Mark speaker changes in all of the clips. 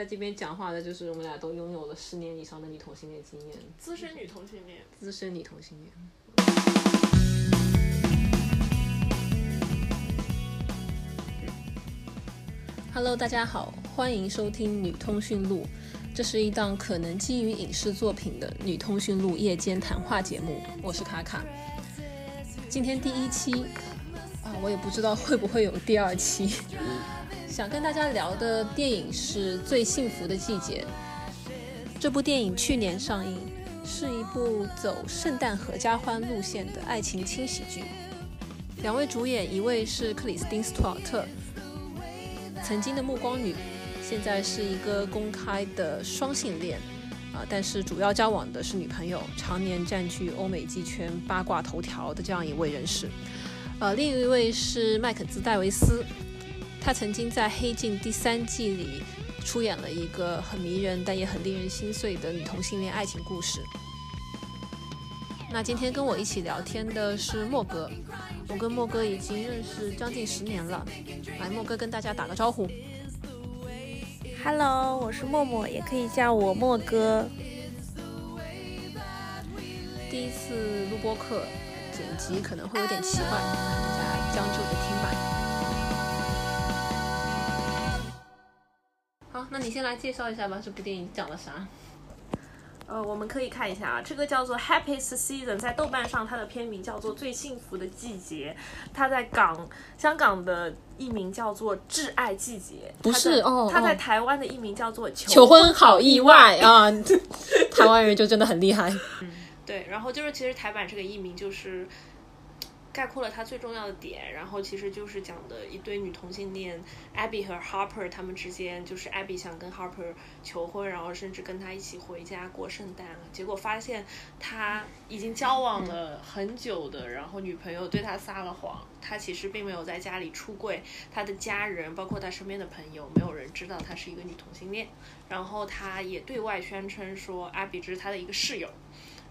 Speaker 1: 在这边讲话的就是我们俩都拥有了十年以上的女同性恋经验，
Speaker 2: 资深女同性恋。
Speaker 1: 资深女同性恋。Hello，大家好，欢迎收听《女通讯录》，这是一档可能基于影视作品的女通讯录夜间谈话节目。我是卡卡，今天第一期啊，我也不知道会不会有第二期。想跟大家聊的电影是《最幸福的季节》。这部电影去年上映，是一部走圣诞合家欢路线的爱情轻喜剧。两位主演，一位是克里斯汀·斯图尔特，曾经的暮光女，现在是一个公开的双性恋，啊、但是主要交往的是女朋友，常年占据欧美剧圈八卦头条的这样一位人士。呃，另一位是麦肯兹·戴维斯，他曾经在《黑镜》第三季里出演了一个很迷人但也很令人心碎的女同性恋爱情故事。那今天跟我一起聊天的是莫哥，我跟莫哥已经认识将近十年了。来，莫哥跟大家打个招呼。
Speaker 3: Hello，我是默默，也可以叫我莫哥。
Speaker 1: 第一次录播课，剪辑可能会有点奇怪，大家将就着听吧。好，那你先来介绍一下吧，这部电影讲了啥？
Speaker 2: 呃，我们可以看一下啊，这个叫做《Happiest Season》，在豆瓣上它的片名叫做《最幸福的季节》，它在港香港的译名叫做《挚爱季节》，
Speaker 1: 不是
Speaker 2: 它在
Speaker 1: 哦
Speaker 2: 它在
Speaker 1: 哦
Speaker 2: 台湾的译名叫做《
Speaker 1: 求婚好意外啊！台湾人就真的很厉害。
Speaker 2: 对，然后就是其实台版这个译名就是概括了它最重要的点，然后其实就是讲的一对女同性恋 Abby 和 Harper 他们之间，就是 Abby 想跟 Harper 求婚，然后甚至跟他一起回家过圣诞，结果发现他已经交往了很久的，然后女朋友对他撒了谎，他其实并没有在家里出柜，他的家人包括他身边的朋友，没有人知道他是一个女同性恋，然后他也对外宣称说 Abby 只是他的一个室友。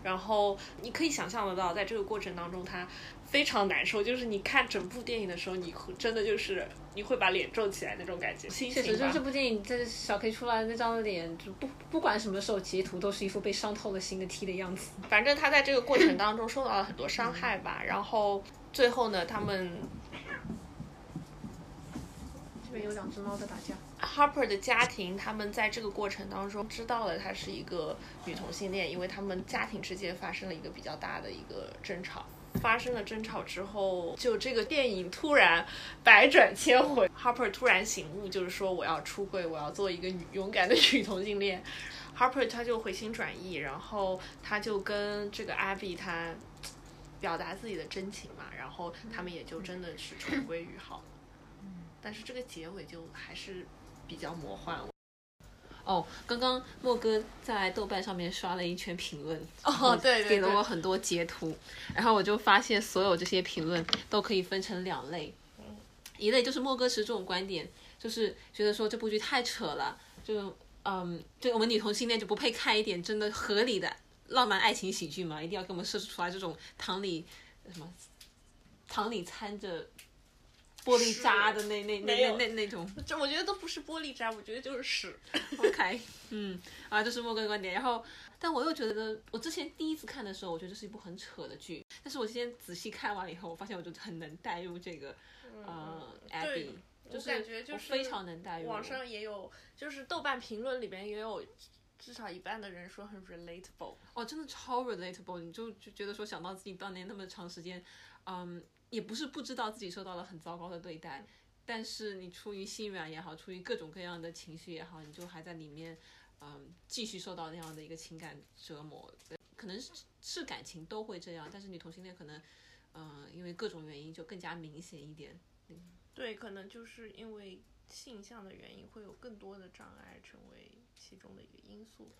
Speaker 2: 然后你可以想象得到，在这个过程当中，他非常难受。就是你看整部电影的时候，你会真的就是你会把脸皱起来那种感觉。心
Speaker 1: 确实，就是这部电影，这小 K 出来的那张脸，就不不管什么时候截图，都是一副被伤透了心的 T 的样子。
Speaker 2: 反正他在这个过程当中受到了很多伤害吧。然后最后呢，他们
Speaker 1: 这边有两只猫在打架。
Speaker 2: Harper 的家庭，他们在这个过程当中知道了她是一个女同性恋，因为他们家庭之间发生了一个比较大的一个争吵。发生了争吵之后，就这个电影突然百转千回，Harper 突然醒悟，就是说我要出柜，我要做一个女勇敢的女同性恋。Harper 他就回心转意，然后他就跟这个 Abby 他表达自己的真情嘛，然后他们也就真的是重归于好。但是这个结尾就还是比较魔幻。
Speaker 1: 哦，刚刚莫哥在豆瓣上面刷了一圈评论，
Speaker 2: 哦对对
Speaker 1: 给了我很多截图，然后我就发现所有这些评论都可以分成两类，一类就是莫哥持这种观点，就是觉得说这部剧太扯了，就嗯，对我们女同性恋就不配看一点真的合理的浪漫爱情喜剧嘛，一定要给我们设置出来这种糖里什么糖里掺着玻璃渣的那那那那那那种。
Speaker 2: 这我觉得都不是玻璃渣，我觉得就是屎。
Speaker 1: OK，嗯，啊，这是莫哥的观点。然后，但我又觉得，我之前第一次看的时候，我觉得这是一部很扯的剧。但是我今天仔细看完了以后，我发现我就很能带入这个，呃
Speaker 2: 嗯对
Speaker 1: ，Abby，就是
Speaker 2: 感觉就是
Speaker 1: 非常能带入。
Speaker 2: 网上也有，就是豆瓣评论里边也有至少一半的人说很 relatable。
Speaker 1: 哦，真的超 relatable，你就就觉得说想到自己当年那么长时间，嗯，也不是不知道自己受到了很糟糕的对待，但是你出于心软也好，出于各种各样的情绪也好，你就还在里面，嗯，继续受到那样的一个情感折磨。可能是是感情都会这样，但是女同性恋可能，嗯、因为各种原因就更加明显一点。
Speaker 2: 对，可能就是因为性向的原因，会有更多的障碍成为其中的一个因素。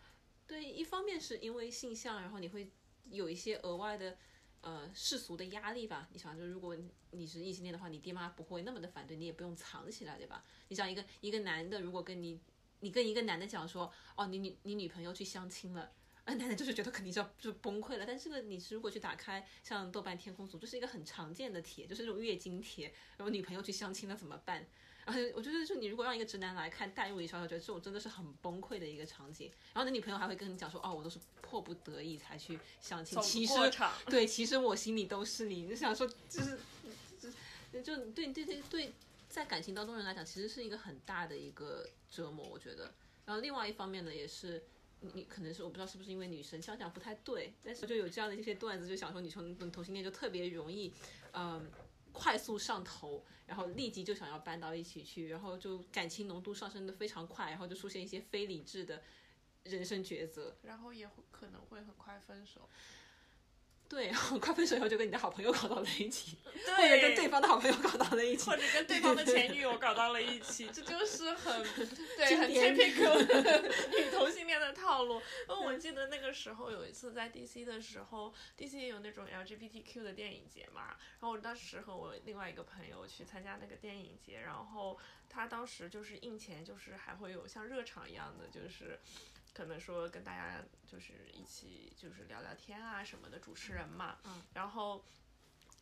Speaker 1: 对，一方面是因为性向，然后你会有一些额外的呃世俗的压力吧。你想，就如果你是异性恋的话，你爹妈不会那么的反对，你也不用藏起来，对吧？你想一个一个男的，如果跟你你跟一个男的讲说，哦，你女你女朋友去相亲了。啊，男的就是觉得肯定就要就崩溃了，但这个你是如果去打开像豆瓣天空组，就是一个很常见的帖，就是这种月经帖，然后女朋友去相亲了怎么办？然然后我觉得，就你如果让一个直男来看代入一下，我觉得这种真的是很崩溃的一个场景。然后你女朋友还会跟你讲说，哦，我都是迫不得已才去相亲，其实对，其实我心里都是你。你想说，就是就就对对对对，在感情当中人来讲，其实是一个很大的一个折磨，我觉得。然后另外一方面呢，也是。你可能是我不知道是不是因为女生想想不太对，但是就有这样的一些段子，就想说你从同性恋就特别容易，嗯，快速上头，然后立即就想要搬到一起去，然后就感情浓度上升的非常快，然后就出现一些非理智的人生抉择，
Speaker 2: 然后也可能会很快分手。
Speaker 1: 对，快分手以后就跟你的好朋友搞到了一起，或者跟对方的好朋友搞到了一起，
Speaker 2: 或者跟对方的前女友搞到了一起，这就是很对很 typical 女同性恋的套路。我记得那个时候有一次在 DC 的时候，DC 也有那种 LGBTQ 的电影节嘛，然后我当时和我另外一个朋友去参加那个电影节，然后他当时就是印前就是还会有像热场一样的就是。可能说跟大家就是一起就是聊聊天啊什么的主持人嘛，
Speaker 1: 嗯，
Speaker 2: 然后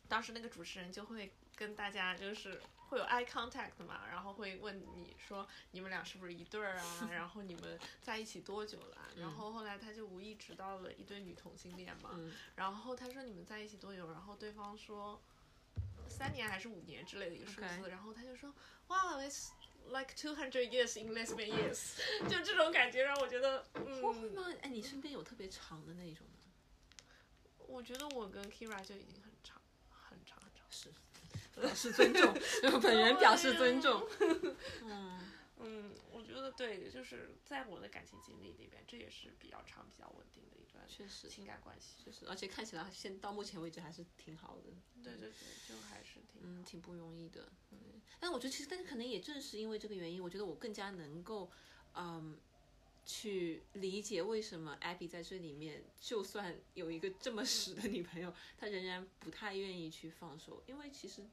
Speaker 2: 当时那个主持人就会跟大家就是会有 eye contact 嘛，然后会问你说你们俩是不是一对儿啊？然后你们在一起多久了？然后后来他就无意知道了一对女同性恋嘛，然后他说你们在一起多久？然后对方说三年还是五年之类的一个数字，然后他就说哇，it's Like two hundred years in less than years，就这种感觉让我觉得，嗯，
Speaker 1: 那哎，你身边有特别长的那一种吗？
Speaker 2: 我觉得我跟 Kira 就已经很长，很长很长。
Speaker 1: 是，表示尊重，本人表示尊重。嗯。
Speaker 2: 嗯，我觉得对，就是在我的感情经历里边，这也是比较长、比较稳定的一段
Speaker 1: 确实
Speaker 2: 情感关系，
Speaker 1: 确实，而且看起来现到目前为止还是挺好的。
Speaker 2: 对对对，就还是挺
Speaker 1: 嗯挺不容易的。嗯，但我觉得其实，但是可能也正是因为这个原因，我觉得我更加能够嗯去理解为什么 Abby 在这里面，就算有一个这么屎的女朋友，她仍然不太愿意去放手，因为其实就。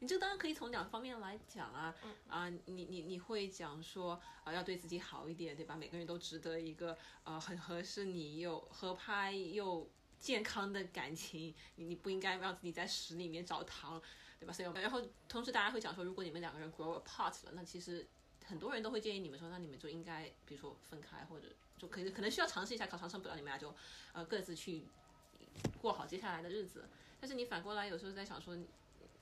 Speaker 1: 你这当然可以从两方面来讲啊，啊，你你你会讲说啊，要对自己好一点，对吧？每个人都值得一个呃很合适你又合拍又健康的感情，你你不应该让自己在屎里面找糖，对吧？所以然后同时大家会讲说，如果你们两个人 grow apart 了，那其实很多人都会建议你们说，那你们就应该比如说分开，或者就可以可能需要尝试一下，考长生不了，你们俩就呃各自去过好接下来的日子。但是你反过来有时候在想说。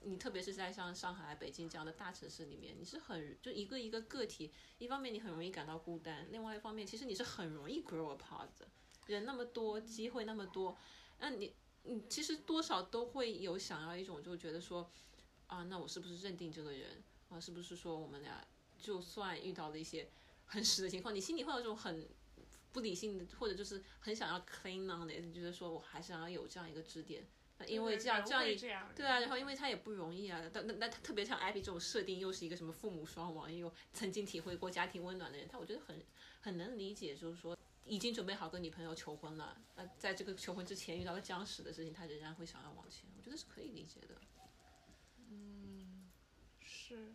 Speaker 1: 你特别是在像上海、北京这样的大城市里面，你是很就一个一个个体，一方面你很容易感到孤单，另外一方面其实你是很容易 grow apart 的。人那么多，机会那么多，那你你其实多少都会有想要一种就觉得说，啊，那我是不是认定这个人啊？是不是说我们俩就算遇到了一些很实的情况，你心里会有这种很不理性的，或者就是很想要 clean on 的，觉得说我还想要有这样一个支点。因为这样这样一对啊，然后因为他也不容易啊，但那那他特别像艾比这种设定，又是一个什么父母双亡，又曾经体会过家庭温暖的人，他我觉得很很能理解，就是说已经准备好跟女朋友求婚了，那在这个求婚之前遇到了僵死的事情，他仍然会想要往前，我觉得是可以理解的。
Speaker 2: 嗯，是。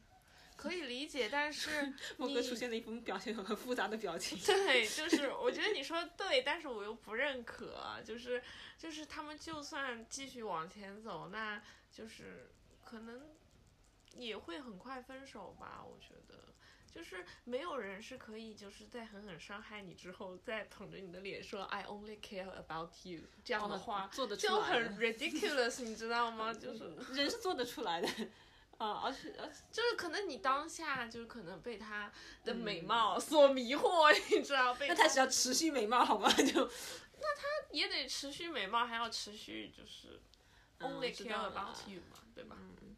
Speaker 2: 可以理解，但是
Speaker 1: 莫哥出现了一副表情很复杂的表情。
Speaker 2: 对，就是我觉得你说的对，但是我又不认可。就是就是他们就算继续往前走，那就是可能也会很快分手吧。我觉得，就是没有人是可以就是在狠狠伤害你之后，再捧着你的脸说 “I only care about you” 这样的话，
Speaker 1: 做的
Speaker 2: 就很 ridiculous，你知道吗？就是
Speaker 1: 人是做得出来的。啊，而且而且
Speaker 2: 就是可能你当下就是可能被他的美貌所迷惑，你知道？被
Speaker 1: 那他只要持续美貌好吗？就
Speaker 2: 那他也得持续美貌，还要持续就是 only care about you 嘛，对吧？
Speaker 1: 嗯。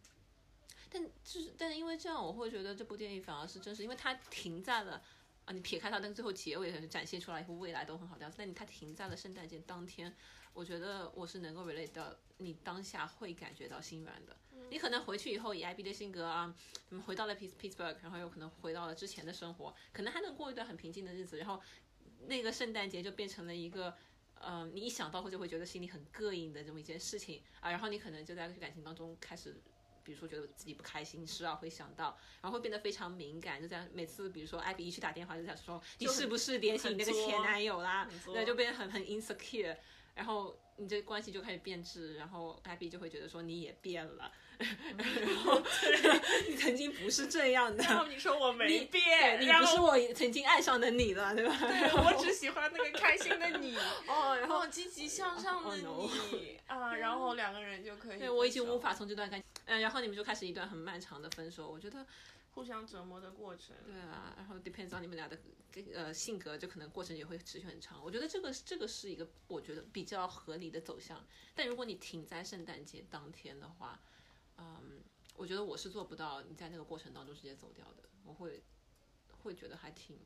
Speaker 1: 但就是，但是因为这样，我会觉得这部电影反而是真实，因为它停在了。啊，你撇开它，但最后结尾是展现出来以后未来都很好的样子。但你它停在了圣诞节当天，我觉得我是能够 relate 到你当下会感觉到心软的。你可能回去以后以 IB 的性格啊，回到了 Pittsburgh，然后有可能回到了之前的生活，可能还能过一段很平静的日子。然后那个圣诞节就变成了一个，呃，你一想到就会觉得心里很膈应的这么一件事情啊。然后你可能就在感情当中开始。比如说觉得自己不开心，时而会想到，然后会变得非常敏感，就在每次比如说艾比一去打电话，就在说你是不是联系你那个前男友啦？那，就变得很很 insecure，然后你这关系就开始变质，然后艾比就会觉得说你也变了，然后你曾经不是这样的，
Speaker 2: 然后你说我没变，
Speaker 1: 你不是我曾经爱上的你了，对吧？
Speaker 2: 对我只喜欢那个开心的你，
Speaker 1: 哦，然后
Speaker 2: 积极向上的
Speaker 1: Oh,
Speaker 2: 你啊，然后两个人就可以。
Speaker 1: 对我已经无法从这段感情，嗯，然后你们就开始一段很漫长的分手。我觉得
Speaker 2: 互相折磨的过程。
Speaker 1: 对啊，然后 depends on 你们俩的呃性格，就可能过程也会持续很长。我觉得这个这个是一个我觉得比较合理的走向。但如果你停在圣诞节当天的话，嗯，我觉得我是做不到你在那个过程当中直接走掉的，我会会觉得还挺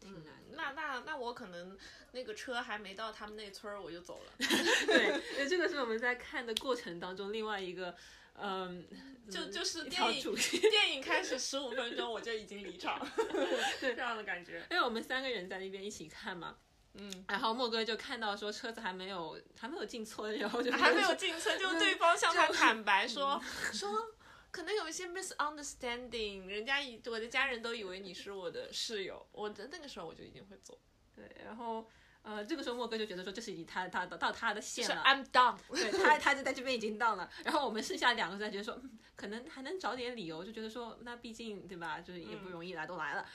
Speaker 1: 挺难的。
Speaker 2: 那那那我可能那个车还没到他们那村儿我就走了，
Speaker 1: 对，这个是我们在看的过程当中另外一个，嗯，
Speaker 2: 就就是电影。电影开始十五分钟我就已经离场，这样的感觉。
Speaker 1: 因为我们三个人在那边一起看嘛，嗯，然后莫哥就看到说车子还没有还没有进村，然后就
Speaker 2: 还没有进村，就对方向他坦白说说。可能有一些 misunderstanding，人家以我的家人都以为你是我的室友，我的那个时候我就一定会走，
Speaker 1: 对，然后呃，这个时候莫哥就觉得说这是已经他他到他的线了
Speaker 2: ，I'm done。
Speaker 1: 对他他就在这边已经到了，然后我们剩下两个在觉得说，嗯可能还能找点理由，就觉得说那毕竟对吧，就是也不容易来都来了，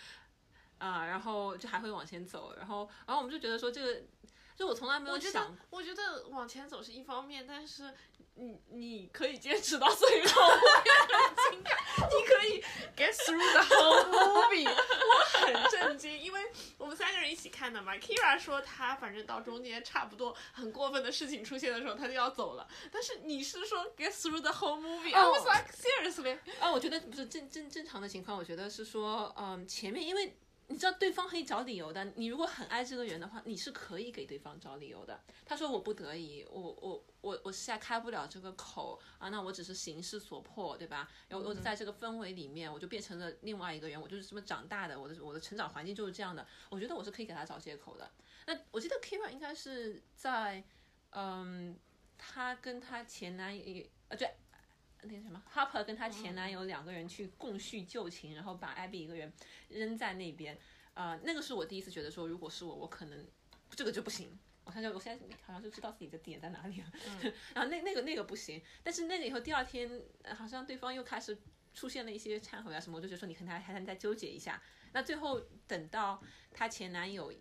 Speaker 1: 啊、然后就还会往前走，然后然后我们就觉得说这个，就我从来没有
Speaker 2: 我觉
Speaker 1: 想
Speaker 2: 得，我觉得往前走是一方面，但是你你可以坚持到最后，我也很惊讶。你可以 get through the whole movie，我很震惊，因为我们三个人一起看的嘛。Kira 说他反正到中间差不多很过分的事情出现的时候，他就要走了。但是你是说 get through the whole movie？I was like seriously。
Speaker 1: 啊，我觉得不是正正正常的情况，我觉得是说，嗯，前面因为你知道对方可以找理由的，你如果很爱这个人的话，你是可以给对方找理由的。他说我不得已，我我我我现在开不了这个口啊，那我只是形势所迫，对吧？然后我在这个氛围里面，我就变成了另外一个人，我就是这么长大的，我的我的成长环境就是这样的，我觉得我是可以给他找借口的。那我记得 Kira 应该是在，嗯，她跟她前男友，呃，对。那个什么，Harper 跟她前男友两个人去共叙旧情，然后把 Abby 一个人扔在那边，啊，那个是我第一次觉得说，如果是我，我可能这个就不行。我现在我现在好像就知道自己的点在哪里了，然后那那个那个不行，但是那个以后第二天呃好像对方又开始出现了一些忏悔啊什么，我就觉得说你可能还还能再纠结一下。那最后等到她前男友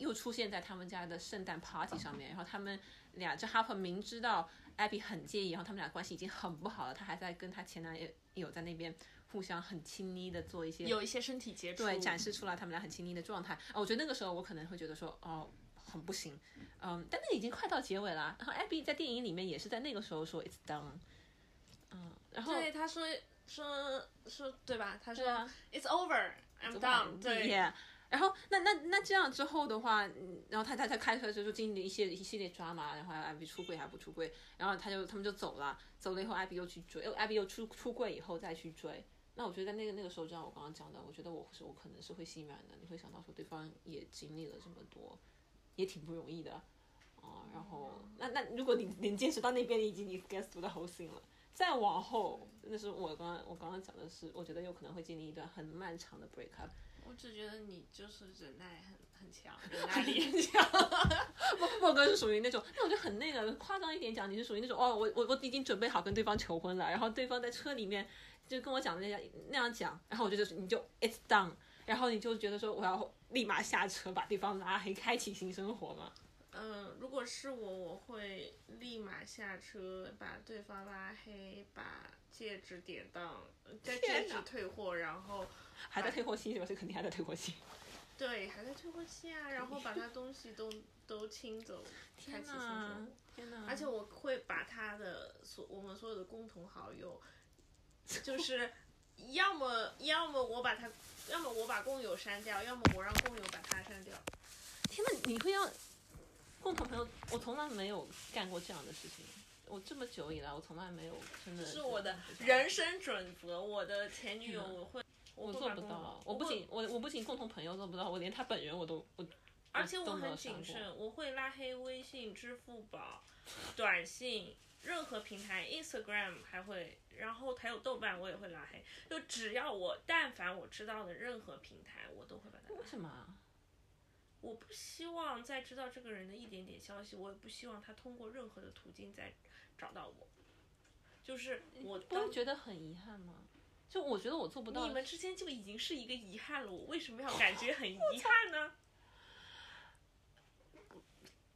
Speaker 1: 又出现在他们家的圣诞 party 上面，然后他们俩这 Harper 明知道 Abby 很介意，然后他们俩关系已经很不好了，他还在跟他前男友在那边互相很亲昵的做一些
Speaker 2: 有一些身体接触，
Speaker 1: 对，展示出来他们俩很亲昵的状态。啊，我觉得那个时候我可能会觉得说，哦，很不行，嗯，但那已经快到结尾了。然后 Abby 在电影里面也是在那个时候说 It's done，嗯，然后
Speaker 2: 对他说说说对吧？他说、
Speaker 1: 啊
Speaker 2: It's over，I'm done，对。
Speaker 1: Yeah 然后那那那这样之后的话，然后他他他开车就就经历一些一系列抓嘛，然后艾比出柜还不出柜，然后他就他们就走了，走了以后艾比又去追，艾比又出出柜以后再去追。那我觉得在那个那个时候，就像我刚刚讲的，我觉得我是我可能是会心软的，你会想到说对方也经历了这么多，也挺不容易的，啊、然后那那如果你能坚持到那边，你已经你 get through the whole thing 了。再往后，那是我刚刚我刚刚讲的是，我觉得有可能会经历一段很漫长的 break up。
Speaker 2: 我只觉得你就是忍耐很很强，忍耐力很强。
Speaker 1: 莫哥是属于那种，那我就很那个夸张一点讲，你是属于那种哦，我我我已经准备好跟对方求婚了，然后对方在车里面就跟我讲的那样那样讲，然后我就就是你就 it's done，然后你就觉得说我要立马下车把对方拉黑，开启新生活嘛。
Speaker 2: 嗯，如果是我，我会立马下车，把对方拉黑，把戒指典当，在戒指退货，然后
Speaker 1: 还在退货期是吧？这肯定还在退货期。
Speaker 2: 对还在退货期啊，然后把他东西都都清走，开启新生活。
Speaker 1: 天呐！
Speaker 2: 而且我会把他的所我们所有的共同好友，就是 要么要么我把他，要么我把共友删掉，要么我让共友把他删掉。
Speaker 1: 天呐，你会让共同朋友？我从来没有干过这样的事情。我这么久以来，我从来没有真的
Speaker 2: 是我的人生准则。我的前女友我会，我
Speaker 1: 做不到，我不仅我我不仅共同朋友做不到，我连他本人我都我，
Speaker 2: 而且我很谨慎，我会拉黑微信、支付宝、短信。任何平台，Instagram 还会，然后还有豆瓣我也会拉黑。就只要我但凡我知道的任何平台，我都会把它拉黑
Speaker 1: 为。什么啊？
Speaker 2: 我不希望再知道这个人的一点点消息，我也不希望他通过任何的途径再找到我。就是我
Speaker 1: 不会觉得很遗憾吗？就我觉得我做不到。
Speaker 2: 你们之间就已经是一个遗憾了，我为什么要感觉很遗憾呢？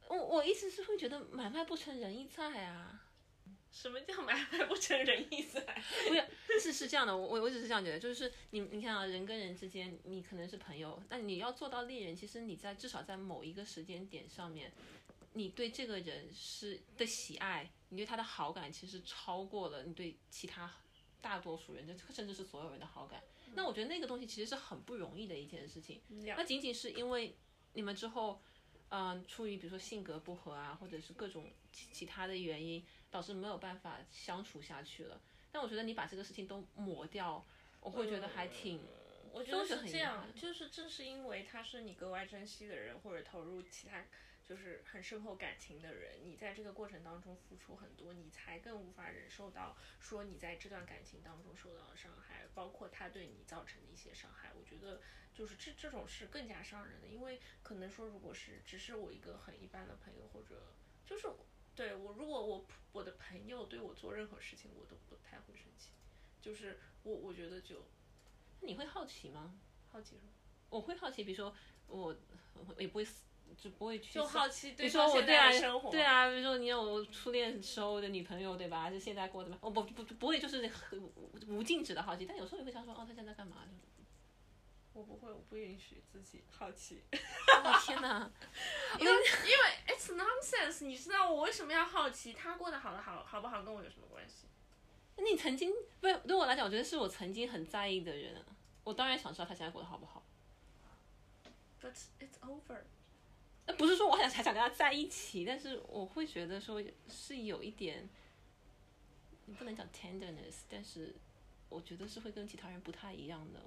Speaker 1: 我我意思是会觉得买卖不成仁义在啊。
Speaker 2: 什么叫买卖不成仁义在？
Speaker 1: 不是，是是这样的，我我我只是这样觉得，就是你你看啊，人跟人之间，你可能是朋友，但你要做到恋人，其实你在至少在某一个时间点上面，你对这个人是的喜爱，你对他的好感，其实超过了你对其他大多数人，甚至是所有人的好感。那我觉得那个东西其实是很不容易的一件事情。那仅仅是因为你们之后，嗯、出于比如说性格不合啊，或者是各种其其他的原因，导致没有办法相处下去了。但我觉得你把这个事情都抹掉，我会觉得还挺，
Speaker 2: 我觉得
Speaker 1: 是
Speaker 2: 这样，就是正是因为他是你格外珍惜的人，或者投入其他就是很深厚感情的人，你在这个过程当中付出很多，你才更无法忍受到说你在这段感情当中受到的伤害，包括他对你造成的一些伤害。我觉得就是这这种是更加伤人的，因为可能说如果是只是我一个很一般的朋友，或者就是对我如果我我的朋友对我做任何事情，我都不太会生气，就是我我觉得就
Speaker 1: 你会好奇吗？
Speaker 2: 好奇什么。
Speaker 1: 我会好奇，比如说我我也不会死，就不会去
Speaker 2: 就好奇
Speaker 1: 比如说
Speaker 2: 对方现
Speaker 1: 我对啊
Speaker 2: 在的生活，
Speaker 1: 对，啊，比如说你有初恋时候的女朋友对吧？还是现在过得怎么样？我不不不不会就是很无无禁止的好奇，但有时候也会想说，哦，他现在干嘛？
Speaker 2: 我不会，我不允许自己好奇，
Speaker 1: 哦天哪！
Speaker 2: 因为因为 it's nonsense，你知道我为什么要好奇他过得好的好好不好跟我有什么关系？
Speaker 1: 你曾经不是对我来讲，我觉得是我曾经很在意的人，我当然想知道他现在过得好不好。
Speaker 2: But it's over。
Speaker 1: 那不是说我想才想跟他在一起，但是我会觉得说是有一点，你不能讲 tenderness，但是我觉得是会跟其他人不太一样的。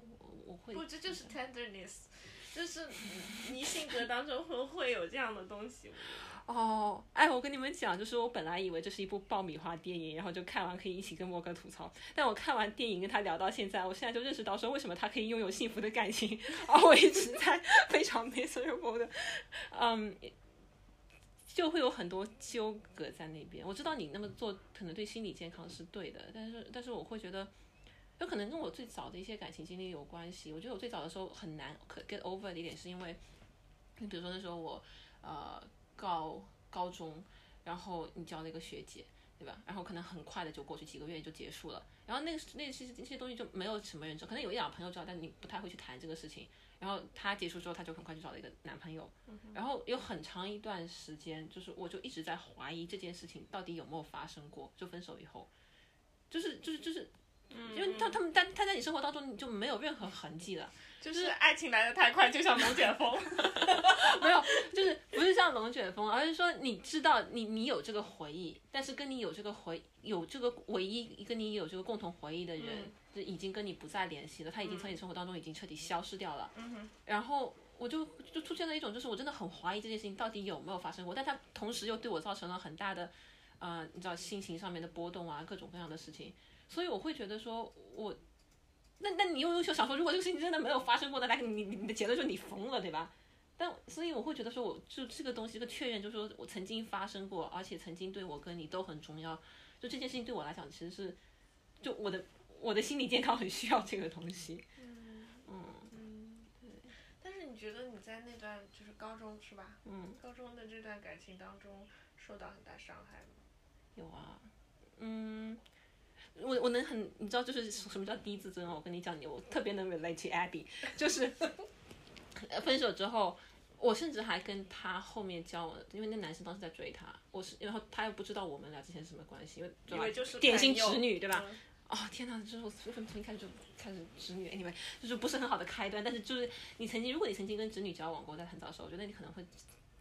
Speaker 1: 我我会
Speaker 2: 不，这就是 tenderness，就是你你性格当中会会有这样的东西。
Speaker 1: 哦，哎，我跟你们讲，就是我本来以为这是一部爆米花电影，然后就看完可以一起跟莫哥吐槽。但我看完电影跟他聊到现在，我现在就认识到说，为什么他可以拥有幸福的感情，而我一直在非常 miserable 的，嗯，就会有很多纠葛在那边。我知道你那么做可能对心理健康是对的，但是但是我会觉得。有可能跟我最早的一些感情经历有关系。我觉得我最早的时候很难可 get over 的一点，是因为，你比如说那时候我呃高高中，然后你交了一个学姐，对吧？然后可能很快的就过去几个月就结束了，然后那个那其实这些东西就没有什么人知道，可能有一两个朋友知道，但你不太会去谈这个事情。然后她结束之后，她就很快就找了一个男朋友，然后有很长一段时间，就是我就一直在怀疑这件事情到底有没有发生过，就分手以后，就是就是就是。因为他他们但他在你生活当中你就没有任何痕迹了，
Speaker 2: 就是爱情来的太快，就像龙卷风。
Speaker 1: 没有，就是不是像龙卷风，而是说你知道你你有这个回忆，但是跟你有这个回有这个唯一跟你有这个共同回忆的人，就已经跟你不再联系了，他已经从你生活当中已经彻底消失掉了。嗯然后我就就出现了一种，就是我真的很怀疑这件事情到底有没有发生过，但他同时又对我造成了很大的，呃，你知道心情上面的波动啊，各种各样的事情，所以我会觉得说我。那那你又又想说，如果这个事情真的没有发生过，那来你你你的结论就是你疯了，对吧？但所以我会觉得说，我就这个东西，这个确认，就是说我曾经发生过，而且曾经对我跟你都很重要。就这件事情对我来讲，其实是就我的我的心理健康很需要这个东西。
Speaker 2: 嗯嗯对但是你觉得你在那段就是高中是吧？
Speaker 1: 嗯，
Speaker 2: 高中的这段感情当中受到很大伤害吗？
Speaker 1: 有啊，嗯，我我能很，你知道就是什么叫低自尊哦？我跟你讲，你我特别能 relate to Abby，就是呃分手之后。我甚至还跟他后面交往，因为那男生当时在追她，我是然后他又不知道我们俩之前是什么关系，因为对吧
Speaker 2: 以为就是
Speaker 1: 典型直女对吧？
Speaker 2: 嗯
Speaker 1: 哦天哪，就是我从从一开始就开始直女，anyway，就是不是很好的开端。但是就是你曾经，如果你曾经跟直女交往过，在很早的时候，我觉得你可能会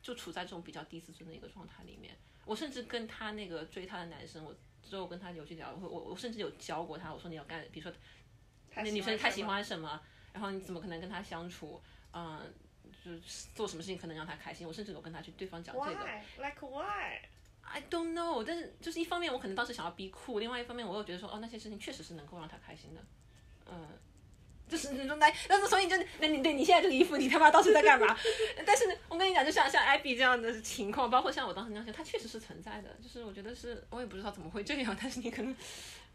Speaker 1: 就处在这种比较低自尊的一个状态里面。我甚至跟他那个追他的男生，我之后跟他有去聊，我我我甚至有教过他，我说你要干，比如说那女生她喜欢什么，然后你怎么可能跟他相处，嗯。就是做什么事情可能让他开心，我甚至有跟他去对方讲这个。
Speaker 2: Why like
Speaker 1: why？I don't know，但是就是一方面我可能当时想要逼酷，另外一方面我又觉得说，哦，那些事情确实是能够让他开心的，嗯，就是那种来，但是所以就那你对你现在这个衣服，你他妈当时在干嘛？但是我跟你讲，就像像艾比这样的情况，包括像我当时那样想，它确实是存在的。就是我觉得是，我也不知道怎么会这样，但是你可能，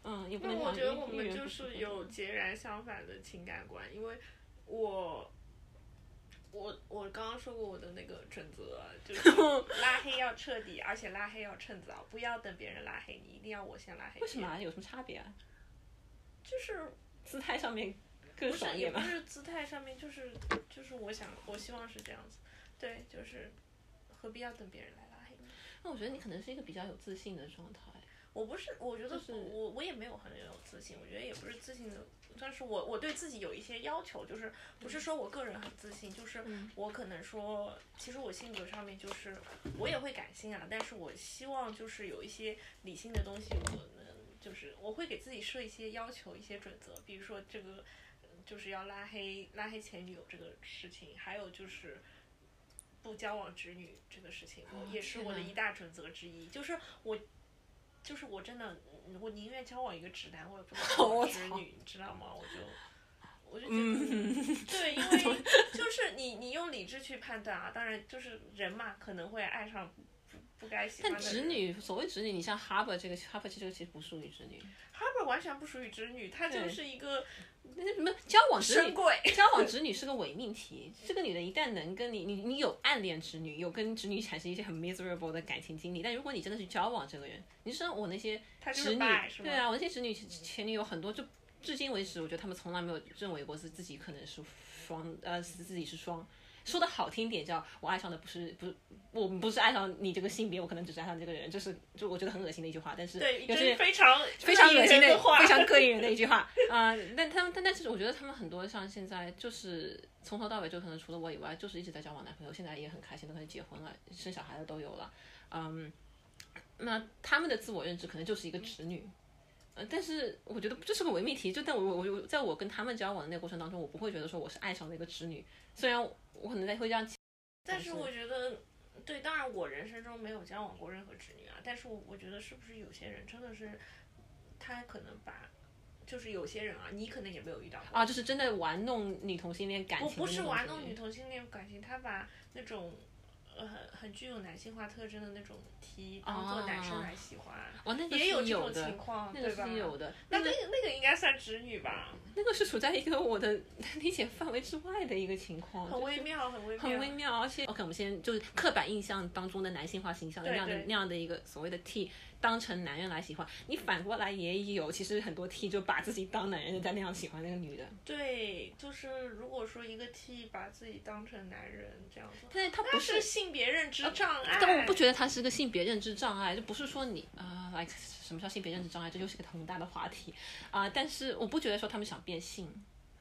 Speaker 1: 嗯，也不能讲
Speaker 2: 那我觉得我们就是有截然相反的情感观，因为我。我我刚刚说过我的那个准则，就是拉黑要彻底，而且拉黑要趁早，不要等别人拉黑你，一定要我先拉黑。
Speaker 1: 为什么？有什么差别啊？
Speaker 2: 就是
Speaker 1: 姿态上面更
Speaker 2: 不是
Speaker 1: 爽一点吧？
Speaker 2: 也不是姿态上面，就是就是我想我希望是这样子，对，就是何必要等别人来拉黑你？
Speaker 1: 那我觉得你可能是一个比较有自信的状态。
Speaker 2: 我不是，我觉得
Speaker 1: 就是
Speaker 2: 我我也没有很有自信，我觉得也不是自信的，但是我我对自己有一些要求，就是不是说我个人很自信，就是
Speaker 1: 嗯
Speaker 2: 我可能说，其实我性格上面就是我也会感性啊，但是我希望就是有一些理性的东西，我能就是我会给自己设一些要求，一些准则，比如说这个呃就是要拉黑拉黑前女友这个事情，还有就是。不交往直女这个事情，我也是我的一大准则之一。就是我就是我真的，嗯我宁愿交往一个直男，我也不能交往直女，你知道吗？我就 我就觉得，对，因为就是你你用理智去判断啊，当然就是人嘛，可能会爱上不不不该喜欢
Speaker 1: 但。直女，所谓直女，你像 Harper 这个 Harper 其实其实不属于直女
Speaker 2: ，Harper 完全不属于直女，她就
Speaker 1: 对
Speaker 2: 是一个
Speaker 1: 那什么交往直女。交往直女是个伪命题。这个女的一旦能跟你，你你有暗恋直女，有跟直女产生一些很 miserable 的感情经历，但如果你真的去交往这个人，你就像我那些直女对啊，我那些直女前女友很多就。至今为止，我觉得他们从来没有认为过是自己可能是双，呃，是自己是双。说的好听点叫我爱上的不是不是我不是爱上你这个性别，我可能只是爱上这个人，这是就我觉得很恶心的一句话。但是
Speaker 2: 对，这是非常
Speaker 1: 非常恶心
Speaker 2: 的话，
Speaker 1: 非常膈应人的一句话啊、但他们，但但是我觉得他们很多像现在就是从头到尾就可能除了我以外，就是一直在交往男朋友，现在也很开心，都开始结婚了，生小孩的都有了，嗯，那他们的自我认知可能就是一个直女。呃，但是我觉得这是个伪命题，就但我我我在我跟他们交往的那个过程当中，我不会觉得说我是爱上那个直女，虽然我可能在会这样
Speaker 2: 但是我觉得，对，当然我人生中没有交往过任何直女啊，但是我我觉得是不是有些人真的是，他可能把，就是有些人啊，你可能也没有遇到过
Speaker 1: 啊，就是真的玩弄女同性恋感情
Speaker 2: 我不是玩弄女同性恋感情，他把那种呃很很具有男性化特征的那种 T 当做男生来喜欢，
Speaker 1: 哦，那个
Speaker 2: 也这种
Speaker 1: 的
Speaker 2: 情况，
Speaker 1: 那个？是有的，
Speaker 2: 那那个那个应该算直女吧，
Speaker 1: 那个是处在一个我的 理解范围之外的一个情况，
Speaker 2: 很微妙，很微妙，
Speaker 1: 很微妙，而且 OK，我们先就是刻板印象当中的男性化形象的那样的那样的一个所谓的 T 当成男人来喜欢，你反过来也有，其实很多 T 就把自己当男人的在那样喜欢那个女的，
Speaker 2: 对，就是如果说一个 T 把自己当成男人这样子，
Speaker 1: 但是他不
Speaker 2: 那是性别认知障碍。
Speaker 1: 但我不觉得他是个性别认知障碍，就不是说你啊、e 什么叫性别认知障碍，这就是个很大的话题啊、但是我不觉得说他们想变性，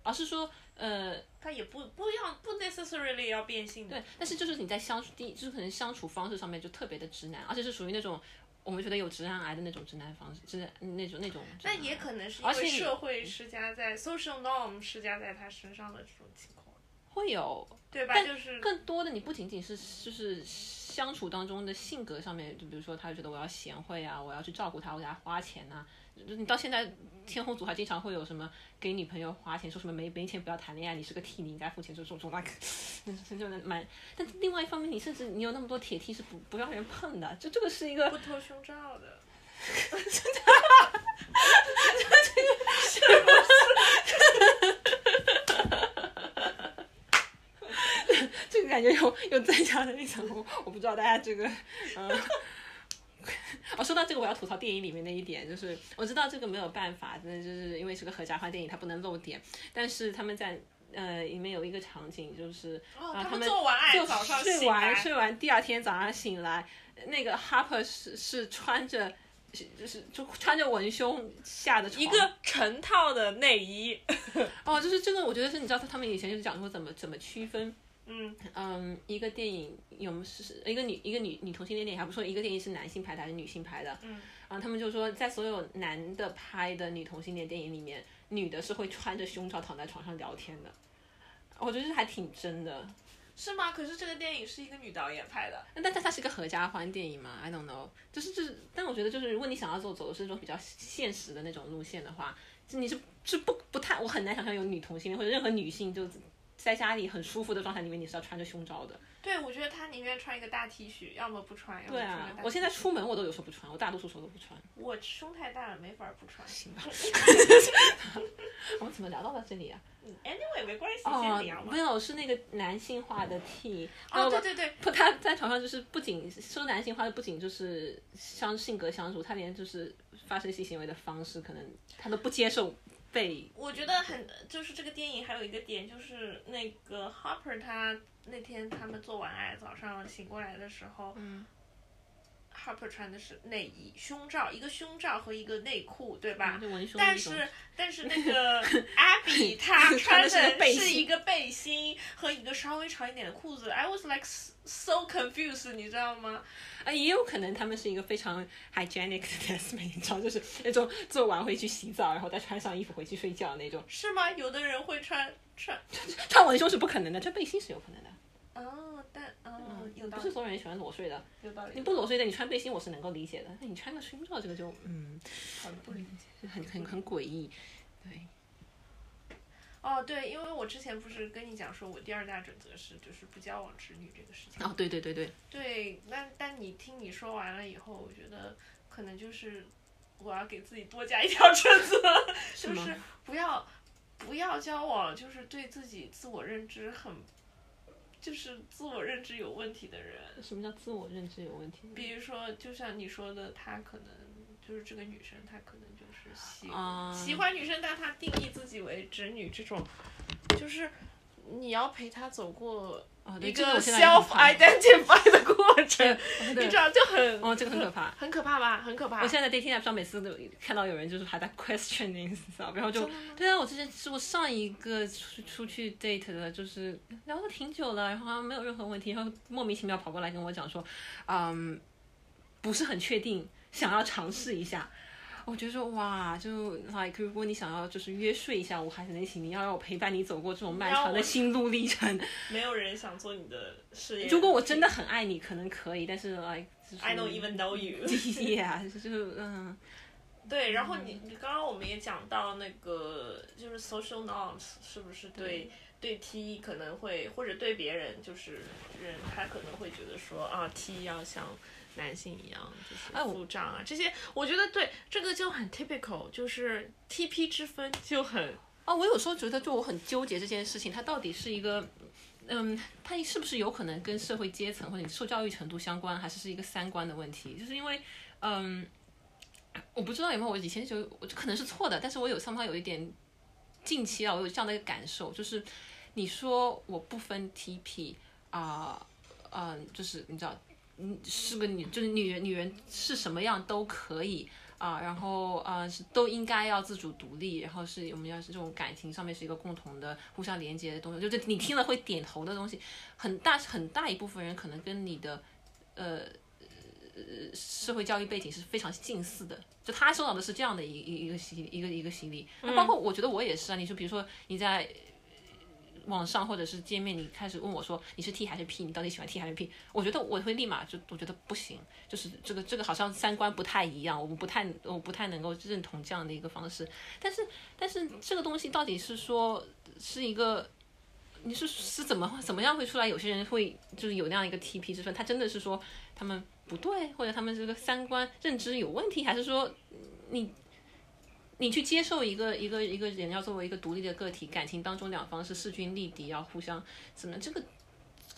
Speaker 1: 而是说呃，
Speaker 2: 他也不不要不 necessarily 要变性的。
Speaker 1: 对，但是就是你在相处第，就是可能相处方式上面就特别的直男，而且是属于那种我们觉得有直男癌的那种直男方式，直男那种那种。
Speaker 2: 那也可能是因为社会施加在 social norm 施加在他身上的这种情况，
Speaker 1: 会有，
Speaker 2: 对吧？就是
Speaker 1: 更多的你不仅仅是就是相处当中的性格上面，就比如说他觉得我要贤惠啊，我要去照顾他，我给他花钱呐、就你到现在天后组还经常会有什么给女朋友花钱，说什么没没钱不要谈恋爱，你是个 T 你应该付钱，这种这种那个，那就蛮。但另外一方面，你甚至你有那么多铁 T 是不不让人碰的，就这个是一个
Speaker 2: 不脱胸罩的。
Speaker 1: 这 个感觉有有增加的一层，我 我不知道大家这个，嗯、哦，说到这个，我要吐槽电影里面的一点，就是我知道这个没有办法，真的就是因为是个合家欢电影，它不能露点。但是他们在呃里面有一个场景，就是
Speaker 2: 哦，
Speaker 1: 啊，
Speaker 2: 他
Speaker 1: 们
Speaker 2: 做完爱
Speaker 1: 就
Speaker 2: 早上
Speaker 1: 睡，完睡完，第二天早上醒来，那个 Harper 是是穿着。是就是就穿着文胸下的床
Speaker 2: 一个成套的内衣。
Speaker 1: 哦，就是这个，我觉得是你知道他们以前就是讲说怎么怎么区分
Speaker 2: 嗯，
Speaker 1: 嗯，一个电影有是是一个女一个女女同性恋电影，还不说一个电影是男性拍的还是女性拍的。
Speaker 2: 嗯，
Speaker 1: 然后，他们就说在所有男的拍的女同性恋电影里面，女的是会穿着胸罩躺在床上聊天的。我觉得这还挺真的，
Speaker 2: 是吗？可是这个电影是一个女导演拍的。
Speaker 1: 但但它是一个合家欢电影嘛？I don't know，就是就是，但我觉得就是如果你想要走走的是那种比较现实的那种路线的话，就你是是不不太，我很难想象有女同性恋或者任何女性就在家里很舒服的状态里面，你是要穿着胸罩的。
Speaker 2: 对，我觉得他宁愿穿一个大 T 恤，要么不穿，要么
Speaker 1: 对
Speaker 2: 穿个大，
Speaker 1: 啊我现在出门我都有时候不穿，我大多数时候都不穿。
Speaker 2: 我胸太大了，没法不穿。
Speaker 1: 行吧。我们怎么聊到了这里啊？
Speaker 2: 嗯 Anyway，没关系，
Speaker 1: 哦
Speaker 2: 先聊，嘛
Speaker 1: 没。有，是那个男性化的 T。
Speaker 2: 哦，对对对，
Speaker 1: 不，他在床上就是不仅说男性化的，不仅就是相性格相处，他连就是发生性行为的方式，可能他都不接受被
Speaker 2: 我觉得很，就是这个电影还有一个点，就是那个 Harper 他那天他们做完爱，早上醒过来的时候，
Speaker 1: 嗯
Speaker 2: Harper 穿的是内衣、胸罩，一个胸罩和一个内裤，对吧？但是但是那个 Abby 她
Speaker 1: 穿
Speaker 2: 穿
Speaker 1: 的是
Speaker 2: 一个背心和一个稍微长一点的裤子，I was like so confused，你知道吗？
Speaker 1: 啊，也有可能他们是一个非常 hygienic 的 test 你知道，就是那种做完回去洗澡，然后再穿上衣服回去睡觉那种。
Speaker 2: 是吗？有的人会穿穿，
Speaker 1: 穿文胸是不可能的，穿背心是有可能的。
Speaker 2: 哦，但嗯，有道
Speaker 1: 不是，所有人喜欢裸睡的，
Speaker 2: 有道理。
Speaker 1: 你不裸睡的，你穿背心我是能够理解的。那你穿个胸罩，这个就嗯，
Speaker 2: 很不理解。
Speaker 1: 很很很诡异。对，
Speaker 2: 哦，对，因为我之前不是跟你讲说，我第二大准则是就是不交往直女这个事情。
Speaker 1: 哦，对对对对，
Speaker 2: 对，那但你听你说完了以后，我觉得可能就是我要给自己多加一条准则，就是不要不要交往，就是对自己自我认知很，就是自我认知有问题的人。
Speaker 1: 什么叫自我认知有问题？
Speaker 2: 比如说，就像你说的，他可能就是这个女生，她可能就是喜、
Speaker 1: 啊
Speaker 2: 喜欢女生，但她定义自己为直女，这种就是你要陪她走过
Speaker 1: 哦，
Speaker 2: 一个 self identify 的过程，你知道就很
Speaker 1: 哦，这个很可怕。
Speaker 2: 很可怕吧？很可怕。
Speaker 1: 我现在在 dating app 上每次都看到有人就是还在 questioning，然后就对啊，我之前是我上一个出出去 date 的，就是聊了挺久了，然后好像没有任何问题，然后莫名其妙跑过来跟我讲说，嗯，不是很确定，想要尝试一下。我觉得说哇，就 like 如果你想要就是约睡一下，我还能请，你要让我陪伴你走过这种漫长的心路历程。
Speaker 2: 没有人想做你的事业。
Speaker 1: 如果我真的很爱你，可能可以，但是 like 就是
Speaker 2: I don't even know
Speaker 1: you，yeah，就是嗯。
Speaker 2: 对，然后你你刚刚我们也讲到那个就是 social norms 是不是对对 T 可能会或者对别人就是人他可能会觉得说啊 T 要像男性一样就是
Speaker 1: 哎我
Speaker 2: 腹胀啊这些，我觉得对这个就很 typical，就是 TP 之分就很
Speaker 1: 哦，我有时候觉得，就我很纠结这件事情，它到底是一个，嗯，它是不是有可能跟社会阶层或者你受教育程度相关，还是是一个三观的问题？就是因为，嗯，我不知道有没有，我以前就我可能是错的，但是我有 somehow 有一点近期啊，我有这样的一个感受，就是你说我不分 TP 啊、嗯、就是你知道，是个女，就是女人，女人是什么样都可以。啊，然后呃是都应该要自主独立，然后是我们要是这种感情上面是一个共同的、互相连接的东西，就是你听了会点头的东西，很大很大一部分人可能跟你的呃呃社会教育背景是非常近似的，就他受到的是这样的一一一个洗一个一个洗礼，那包括我觉得我也是啊，你说比如说你在。网上或者是见面，你开始问我说你是 T 还是 P，你到底喜欢 T 还是 P？我觉得我会立马就我觉得不行，就是这个这个好像三观不太一样，我们不太我不太能够认同这样的一个方式。但是但是这个东西到底是说是一个，你是是怎么怎么样会出来？有些人会就是有那样一个 TP 之分，他真的是说他们不对，或者他们这个三观认知有问题，还是说你？你去接受一个一个一个人要作为一个独立的个体，感情当中两方是势均力敌，要互相怎么这个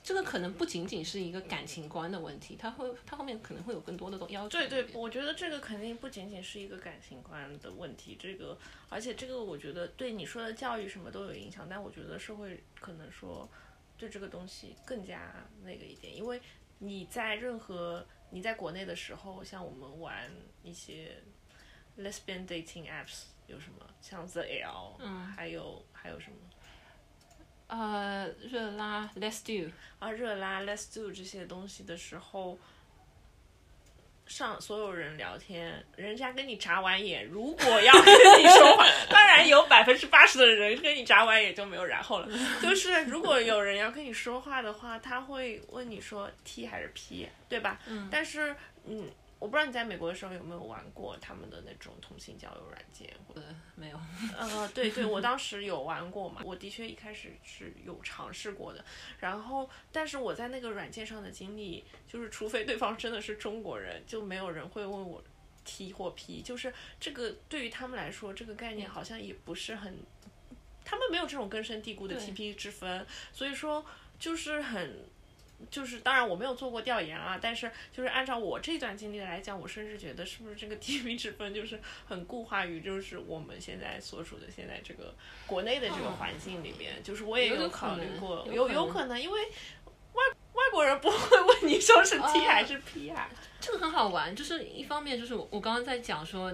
Speaker 1: 这个可能不仅仅是一个感情观的问题，它会它后面可能会有更多的要求。
Speaker 2: 对对，我觉得这个肯定不仅仅是一个感情观的问题，这个而且这个我觉得对你说的教育什么都有影响，但我觉得社会可能说对这个东西更加那个一点，因为你在任何你在国内的时候，像我们玩一些 lesbian dating apps 有什么，像 The L，
Speaker 1: 嗯，
Speaker 2: 还有还有什么
Speaker 1: 呃，热拉 Let's do，
Speaker 2: 啊热拉 Let's do 这些东西的时候。上所有人聊天，人家跟你眨完眼，如果要跟你说话，当然有 百分之八十的人跟你眨完眼就没有然后了。就是如果有人要跟你说话的话，他会问你说 T 还是 P，对吧？
Speaker 1: 嗯
Speaker 2: 但是，嗯，我不知道你在美国的时候有没有玩过他们的那种同性交友软件，或者
Speaker 1: 没有，
Speaker 2: 呃，对对，我当时有玩过嘛，我的确一开始是有尝试过的，然后但是我在那个软件上的经历，就是除非对方真的是中国人，就没有人会问我 T 或 P，就是这个对于他们来说，这个概念好像也不是很，他们没有这种根深蒂固的
Speaker 1: 对。
Speaker 2: TP 之分，所以说就是很。就是，当然我没有做过调研啊，但是就是按照我这段经历来讲，我甚至觉得是不是这个 TP 之分就是很固化于就是我们现在所处的现在这个国内的这个环境里面，就是我也
Speaker 1: 有
Speaker 2: 考虑过，
Speaker 1: 有
Speaker 2: 有
Speaker 1: 可能，
Speaker 2: 因为外外国人不会问你说是 T 还是 P 啊，
Speaker 1: 这个很好玩，就是一方面就是我我刚刚在讲说，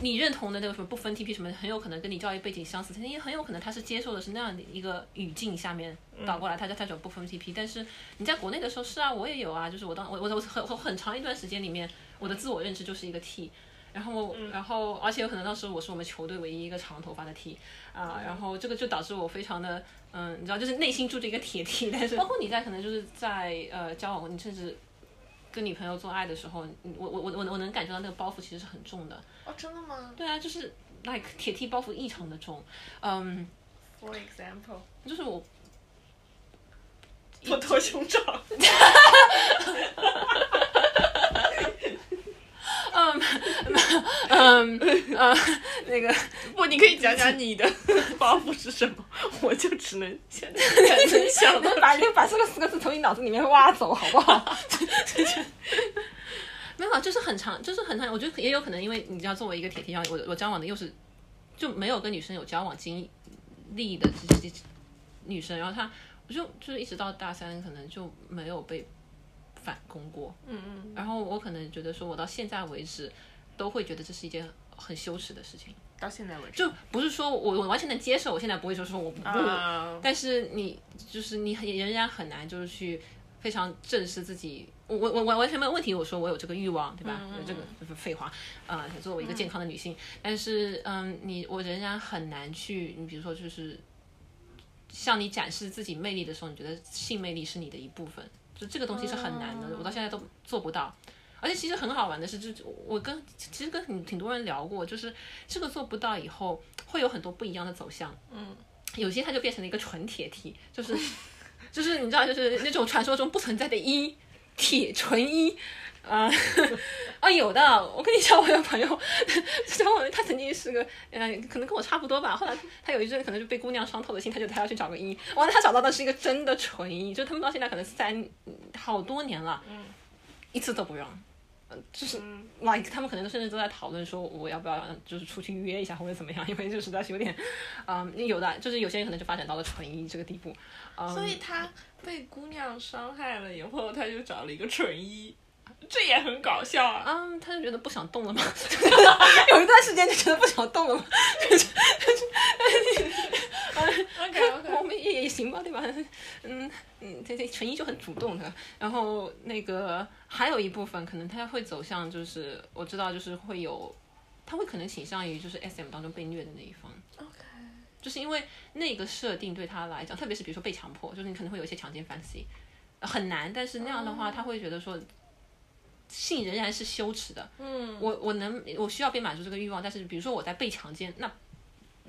Speaker 1: 你认同的那个什么不分 TP 什么，很有可能跟你教育背景相似，也很有可能他是接受的是那样的一个语境下面导过来，他叫他叫不分 TP。但是你在国内的时候是啊，我也有啊，就是我当我我我很很很长一段时间里面，我的自我认知就是一个 T。然后，然后，而且有可能当时我是我们球队唯一一个长头发的 T 啊，然后这个就导致我非常的，嗯，你知道，就是内心住着一个铁 T，但是包括你在可能就是在呃交往，你甚至跟女朋友做爱的时候，我我我我我能感觉到那个包袱其实是很重的。
Speaker 2: 哦，真的吗
Speaker 1: 对啊，就是 like 铁 T 包袱异常的重，嗯
Speaker 2: ，？For example，
Speaker 1: 就是我
Speaker 2: 我脱胸罩，
Speaker 1: 嗯 嗯呃那个
Speaker 2: 不，你可以讲讲你的 包袱是什么，我就只能现在才能想到
Speaker 1: 把把这个四个字从你脑子里面挖走，好不好？没有，啊就是很长，就是很长。我觉得也有可能，因为你知道，作为一个铁 T，我我交往的又是就没有跟女生有交往经历的这些女生，然后她我就就是一直到大三，可能就没有被反攻过。
Speaker 2: 嗯嗯，
Speaker 1: 然后我可能觉得说，我到现在为止都会觉得这是一件很羞耻的事情。
Speaker 2: 到现在为止，
Speaker 1: 就不是说我我完全能接受，我现在不会说说我不，
Speaker 2: 啊，
Speaker 1: 但是你就是你很仍然很难就是去非常正视自己。我我我我完全没有问题，我说我有这个欲望，对吧？有这个就是废话，啊、作为一个健康的女性，但是嗯，你我仍然很难去，你比如说就是向你展示自己魅力的时候，你觉得性魅力是你的一部分，就这个东西是很难的，我到现在都做不到。而且其实很好玩的是，就我跟其实跟挺挺多人聊过，就是这个做不到以后，会有很多不一样的走向。嗯，有些它就变成了一个纯铁 T，就是就是你知道，就是那种传说中不存在的一铁纯一。啊、啊，有的，我跟你讲，我有朋友，讲我他曾经是个，呃，可能跟我差不多吧。后来他有一阵可能就被姑娘伤透了心，他就他要去找个一，完了他找到的是一个真的纯一，就他们到现在可能三好多年了，一次都不让。嗯，就是 like 他们可能甚至都在讨论说我要不要就是出去约一下或者怎么样，因为就实在是有点，嗯，有的就是有些人可能就发展到了纯一这个地步，嗯，
Speaker 2: 所以他被姑娘伤害了以后，他就找了一个纯一，这也很搞笑啊。
Speaker 1: 嗯，他就觉得不想动了嘛，有一段时间就觉得不想动了嘛
Speaker 2: ，OK OK，
Speaker 1: 我们也也行吧，对吧？嗯嗯，这这纯一就很主动的，然后那个还有一部分可能他会走向就是我知道就是会有，他会可能倾向于就是 S M 当中被虐的那一方。
Speaker 2: OK，
Speaker 1: 就是因为那个设定对他来讲，特别是比如说被强迫，就是你可能会有一些强奸 fantasy，呃很难，但是那样的话，他会觉得说，性仍然是羞耻的。
Speaker 2: 嗯，
Speaker 1: 我我能我需要被满足这个欲望，但是比如说我在被强奸，那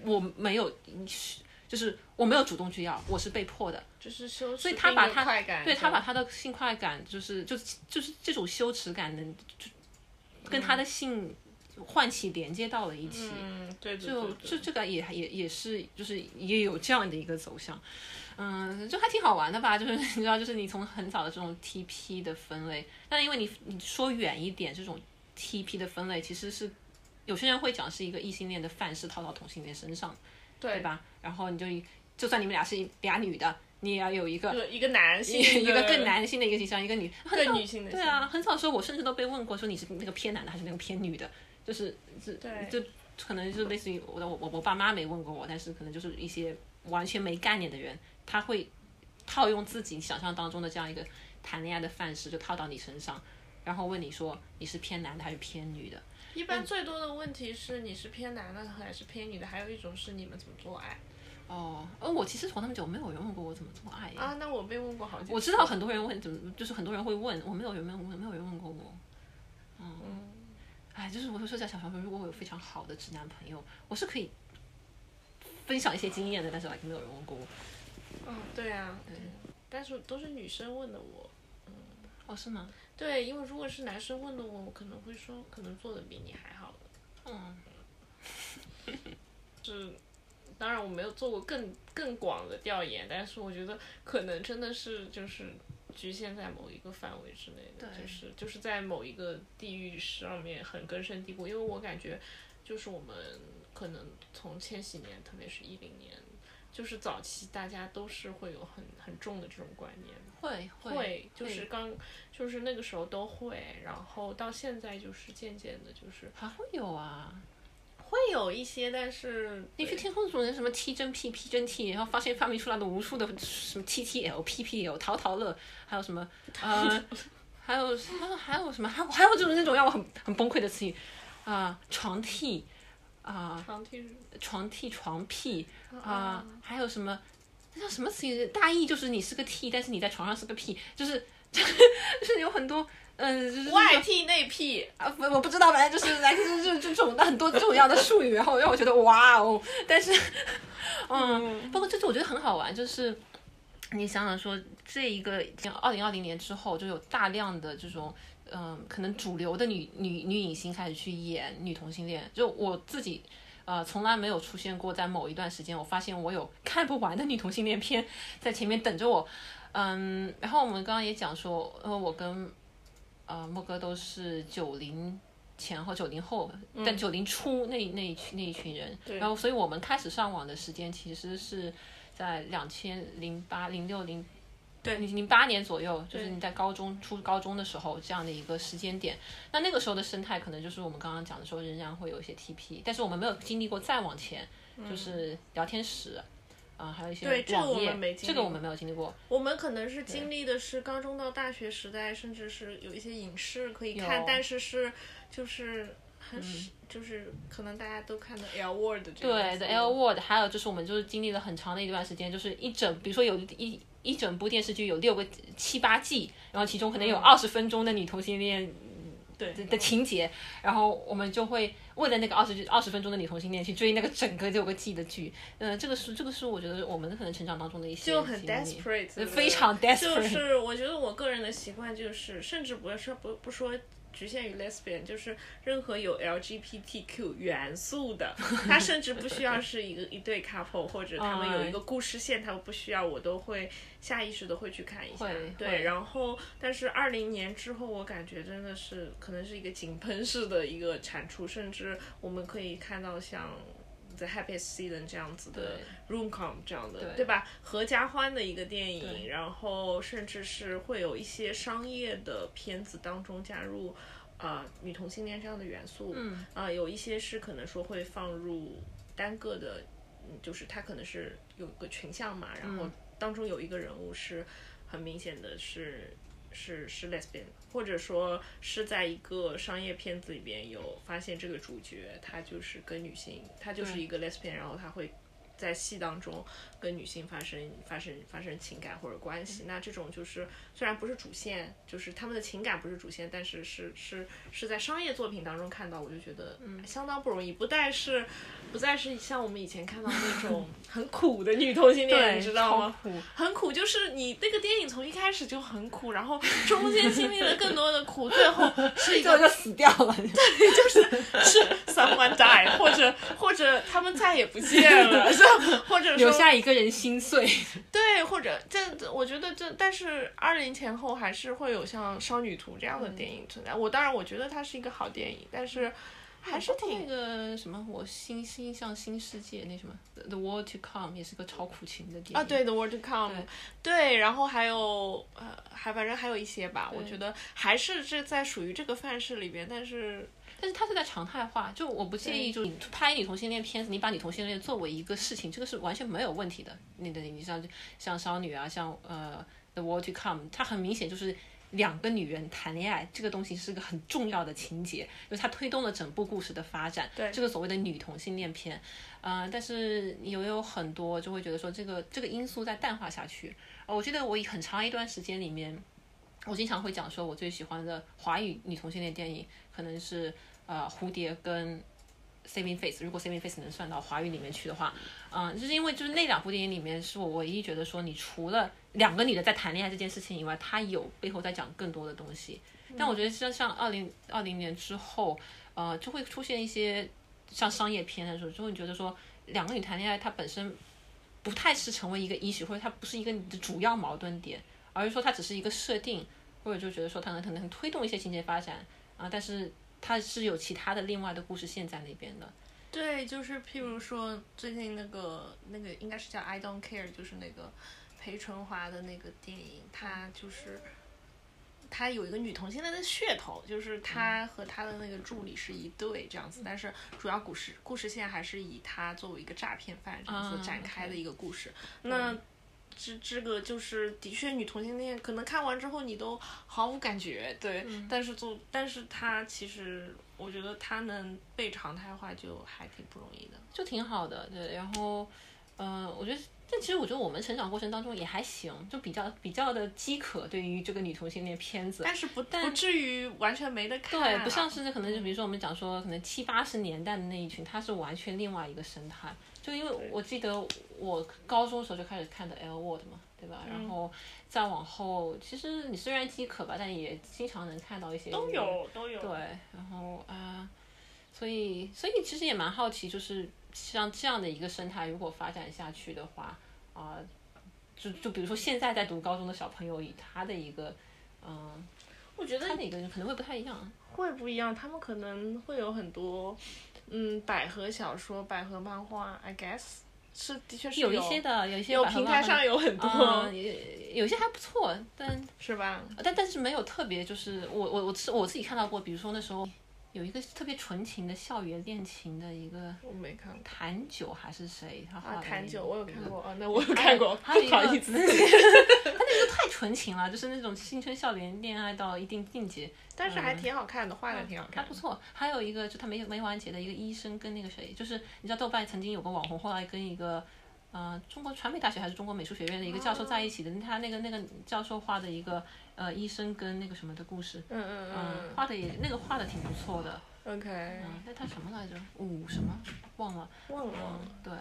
Speaker 1: 我没有，就是我没有主动去要，我是被迫的。
Speaker 2: 就是羞耻，
Speaker 1: 所以他把他
Speaker 2: 快感，
Speaker 1: 对他把他的性快感，就是就就是这种羞耻感能就跟他的性唤起连接到了一起。
Speaker 2: 嗯，对对
Speaker 1: 就
Speaker 2: 对对
Speaker 1: 就这个也也也是，就是也有这样的一个走向，嗯，就还挺好玩的吧。就是 你知道，就是你从很早的这种 TP 的分类，但因为你你说远一点，这种 TP 的分类其实是有些人会讲是一个异性恋的范式套到同性恋身上，对
Speaker 2: 对？
Speaker 1: 吧？然后你就就算你们俩是俩女的，你也要有一个
Speaker 2: 一个男性
Speaker 1: 一个更男性的一个形象，一个女
Speaker 2: 更女性的
Speaker 1: 对啊，很少说，我甚至都被问过，说你是那个偏男的还是那个偏女的，就是是
Speaker 2: 对
Speaker 1: 就可能就是类似于我的我我我爸妈没问过我，但是可能就是一些完全没概念的人，他会套用自己想象当中的这样一个谈恋爱的范式，就套到你身上，然后问你说你是偏男的还是偏女的？
Speaker 2: 一般最多的问题是你是偏男的还是偏女的，还有一种是你们怎么做爱
Speaker 1: 哦，呃，我其实从那么久没有人问过我怎么做爱。
Speaker 2: 啊？那我被问过好几次。
Speaker 1: 我知道很多人问，怎么就是很多人会问，我没有人问，没有人问过我。嗯，哎，就是我就说在小红书，如果我有非常好的直男朋友，我是可以分享一些经验的，但是还没有人问过我。
Speaker 2: 嗯，对啊，对，但是都是女生问的我。
Speaker 1: 嗯哦，是吗？
Speaker 2: 对，因为如果是男生问的我，我可能会说，可能做的比你还好的。
Speaker 1: 嗯，
Speaker 2: 是，当然我没有做过更更广的调研，但是我觉得可能真的是就是局限在某一个范围之内的，
Speaker 1: 对
Speaker 2: 就是就是在某一个地域上面很根深蒂固。因为我感觉，就是我们可能从千禧年，特别是一零年，就是早期大家都是会有很很重的这种观念。
Speaker 1: 会
Speaker 2: 会，就是刚，就是那个时候都会，然后到现在就是渐渐的，就是
Speaker 1: 还会有啊。
Speaker 2: 会有一些，但是
Speaker 1: 你去天空组人什么 T 真 P P 真 T，然后发现发明出来的无数的什么 T T L P P L 淘淘乐，还有什么 呃，还有还有还有什么，还有还有就是那种让我很很崩溃的词语啊、床 T 啊、
Speaker 2: 床替
Speaker 1: 床 T 床屁啊、还有什么？那叫什么词？语？大意就是你是个 T，但是你在床上是个屁，就是就是 就是有很多。嗯，就是
Speaker 2: 外替内屁，
Speaker 1: 啊，不，我不知道，反正就是来就是就就这种很多这种样的术语，然后让我觉得哇哦，但是，嗯，包括这次我觉得很好玩，就是你想想说，这一个二零二零年之后，就有大量的这种嗯，可能主流的女女女影星开始去演女同性恋，就我自己。呃，从来没有出现过，在某一段时间，我发现我有 看不完的女同性恋片在前面等着我。嗯，然后我们刚刚也讲说，呃，我跟呃莫哥都是九零前后、九零后，但九零初那那一群那一群人，然后所以我们开始上网的时间其实是在两千零八、零六、零
Speaker 2: 对
Speaker 1: 零八年左右，就是你在高中初高中的时候这样的一个时间点。那那个时候的生态可能就是我们刚刚讲的时候，仍然会有一些 TP，但是我们没有经历过再往前，就是聊天室。啊、还有一些
Speaker 2: 对这个我们没经历
Speaker 1: 这个我们没有经历过。
Speaker 2: 我们可能是经历的是高中到大学时代，甚至是有一些影视可以看，但是是就是很、就是可能大家都看的 L word
Speaker 1: 对的 L word，还有就是我们就是经历了很长的一段时间，就是一整，比如说有一一整部电视剧有六个七八季，然后其中可能有二十分钟的女同性恋
Speaker 2: 对
Speaker 1: 的的情节，然后我们就会为了那个二十二十分钟的女同性恋去追那个整个六个季的剧。嗯、这个是这个是我觉得我们可能成长当中的一些
Speaker 2: 就很 desperate，
Speaker 1: 非常 desperate
Speaker 2: 就是我觉得我个人的习惯就是，甚至不是说不不说局限于 lesbian，就是任何有 LGBTQ 元素的，它甚至不需要是一个一对 couple，或者他们有一个故事线，他们不需要，我都会下意识的会去看一下。对，然后但是二零年之后，我感觉真的是可能是一个井喷式的一个产出，甚至我们可以看到像。The Happiest Season 这样子的 Roomcom 这样的，对。吧？合家欢的一个电影，然后甚至是会有一些商业的片子当中加入啊、女同性恋这样的元素，
Speaker 1: 嗯。
Speaker 2: 啊、有一些是可能说会放入单个的，嗯，就是它可能是有个群像嘛，然后当中有一个人物是很明显的是是是 lesbian，或者说是在一个商业片子里边有发现这个主角他就是跟女性，他就是一个 lesbian，然后他会在戏当中跟女性发生发生发生情感或者关系，那这种就是虽然不是主线，就是他们的情感不是主线，但是是是是在商业作品当中看到，我就觉得相当不容易，不再是不再是像我们以前看到那种很苦的女同性恋，你知道吗？
Speaker 1: 超苦
Speaker 2: 很苦，就是你那个电影从一开始就很苦，然后中间经历了更多的苦，最后是一
Speaker 1: 个 就
Speaker 2: 个
Speaker 1: 死掉了。
Speaker 2: 对，就是 someone die，或者或者他们再也不见了，是 或者说
Speaker 1: 留下一个人心碎。
Speaker 2: 对，或者这我觉得这，但是二零前后还是会有像《少女图》这样的电影存在。我当然我觉得它是一个好电影，但是还是
Speaker 1: 那
Speaker 2: 挺
Speaker 1: 个什么，我心心向新世界那什么《The World to Come》也是个超苦情的电影
Speaker 2: 啊，对，《The World to Come》
Speaker 1: 对
Speaker 2: 对，然后还有呃，还反正还有一些吧，我觉得还是这在属于这个范式里边，但是
Speaker 1: 但是它是在常态化，就我不建议，就是你拍女同性恋片子，你把女同性恋作为一个事情，这个是完全没有问题的。你的你像像少女啊，像呃《The World to Come》，它很明显就是两个女人谈恋爱，这个东西是个很重要的情节，就是它推动了整部故事的发展。
Speaker 2: 对
Speaker 1: 这个所谓的女同性恋片，呃，但是也有很多就会觉得说这个这个因素在淡化下去，我记得我很长一段时间里面，我经常会讲说，我最喜欢的华语女同性恋电影可能是呃蝴蝶跟 Saving Face。如果 Saving Face 能算到华语里面去的话，嗯、就是因为就是那两部电影里面是我唯一觉得说，你除了两个女的在谈恋爱这件事情以外，它有背后在讲更多的东西。但我觉得像像二零二零年之后，呃，就会出现一些像商业片的时候，就会觉得说两个女谈恋爱，它本身不太是成为一个 issue，或者它不是一个你的主要矛盾点，而是说它只是一个设定，或者就觉得说它能可能推动一些情节发展啊，但是它是有其他的另外的故事线在那边的。
Speaker 2: 对，就是譬如说最近那个那个应该是叫《I Don't Care》，就是那个裴淳华的那个电影，它就是它有一个女同性恋的噱头，就是他和他的那个助理是一对这样子，但是主要故事故事线还是以他作为一个诈骗犯这样子
Speaker 1: 啊
Speaker 2: 展开的一个故事。那这这个就是的确女同性恋，可能看完之后你都毫无感觉，对。但是做，但是他其实我觉得他能被常态化就还挺不容易的。
Speaker 1: 就挺好的，对。然后，嗯、我觉得，但其实我觉得我们成长过程当中也还行，就比较比较的饥渴对于这个女同性恋片子。
Speaker 2: 但是不但不至于完全没得看、
Speaker 1: 对，
Speaker 2: 啊，
Speaker 1: 不像是可能就比如说我们讲说，可能七八十年代的那一群，他是完全另外一个生态。就因为我记得我高中的时候就开始看的《L Word》嘛，对吧？然后再往后，其实你虽然饥渴吧，但也经常能看到一些
Speaker 2: 都有都有。
Speaker 1: 对，然后啊、所以所以其实也蛮好奇，就是像这样的一个生态，如果发展下去的话，啊、就就比如说现在在读高中的小朋友，以他的一个，嗯、
Speaker 2: 我觉得
Speaker 1: 他的一个可能会不太一样。
Speaker 2: 会不一样，他们可能会有很多，嗯，百合小说、百合漫画，I guess 是的确是
Speaker 1: 有一些的，有一些
Speaker 2: 有平台上有很多，
Speaker 1: 有些还不错，但
Speaker 2: 是吧？
Speaker 1: 但但是没有特别，就是我我我是我自己看到过，比如说那时候有一个特别纯情的校园恋情的一个
Speaker 2: 我没看过
Speaker 1: 谭九还是谁，他画
Speaker 2: 啊，
Speaker 1: 的
Speaker 2: 谭九我有看过，啊，那我有看过，
Speaker 1: 还有一个
Speaker 2: 不好意思，
Speaker 1: 他那个太纯情了，就是那种青春校园恋爱到一定境界，
Speaker 2: 但是还挺好看的，画的挺好看的。
Speaker 1: 还不错。还有一个就他没没完结的一个医生跟那个谁，就是你知道豆瓣曾经有个网红，后来跟一个。呃，中国传媒大学还是中国美术学院的一个教授在一起的，他那个那个教授画的一个呃医生跟那个什么的故事，
Speaker 2: 嗯嗯
Speaker 1: 嗯，画的也那个画的挺不错的，
Speaker 2: 嗯，OK，
Speaker 1: 嗯，那他什么来着？五什么忘了，
Speaker 2: 忘了，
Speaker 1: 嗯，对，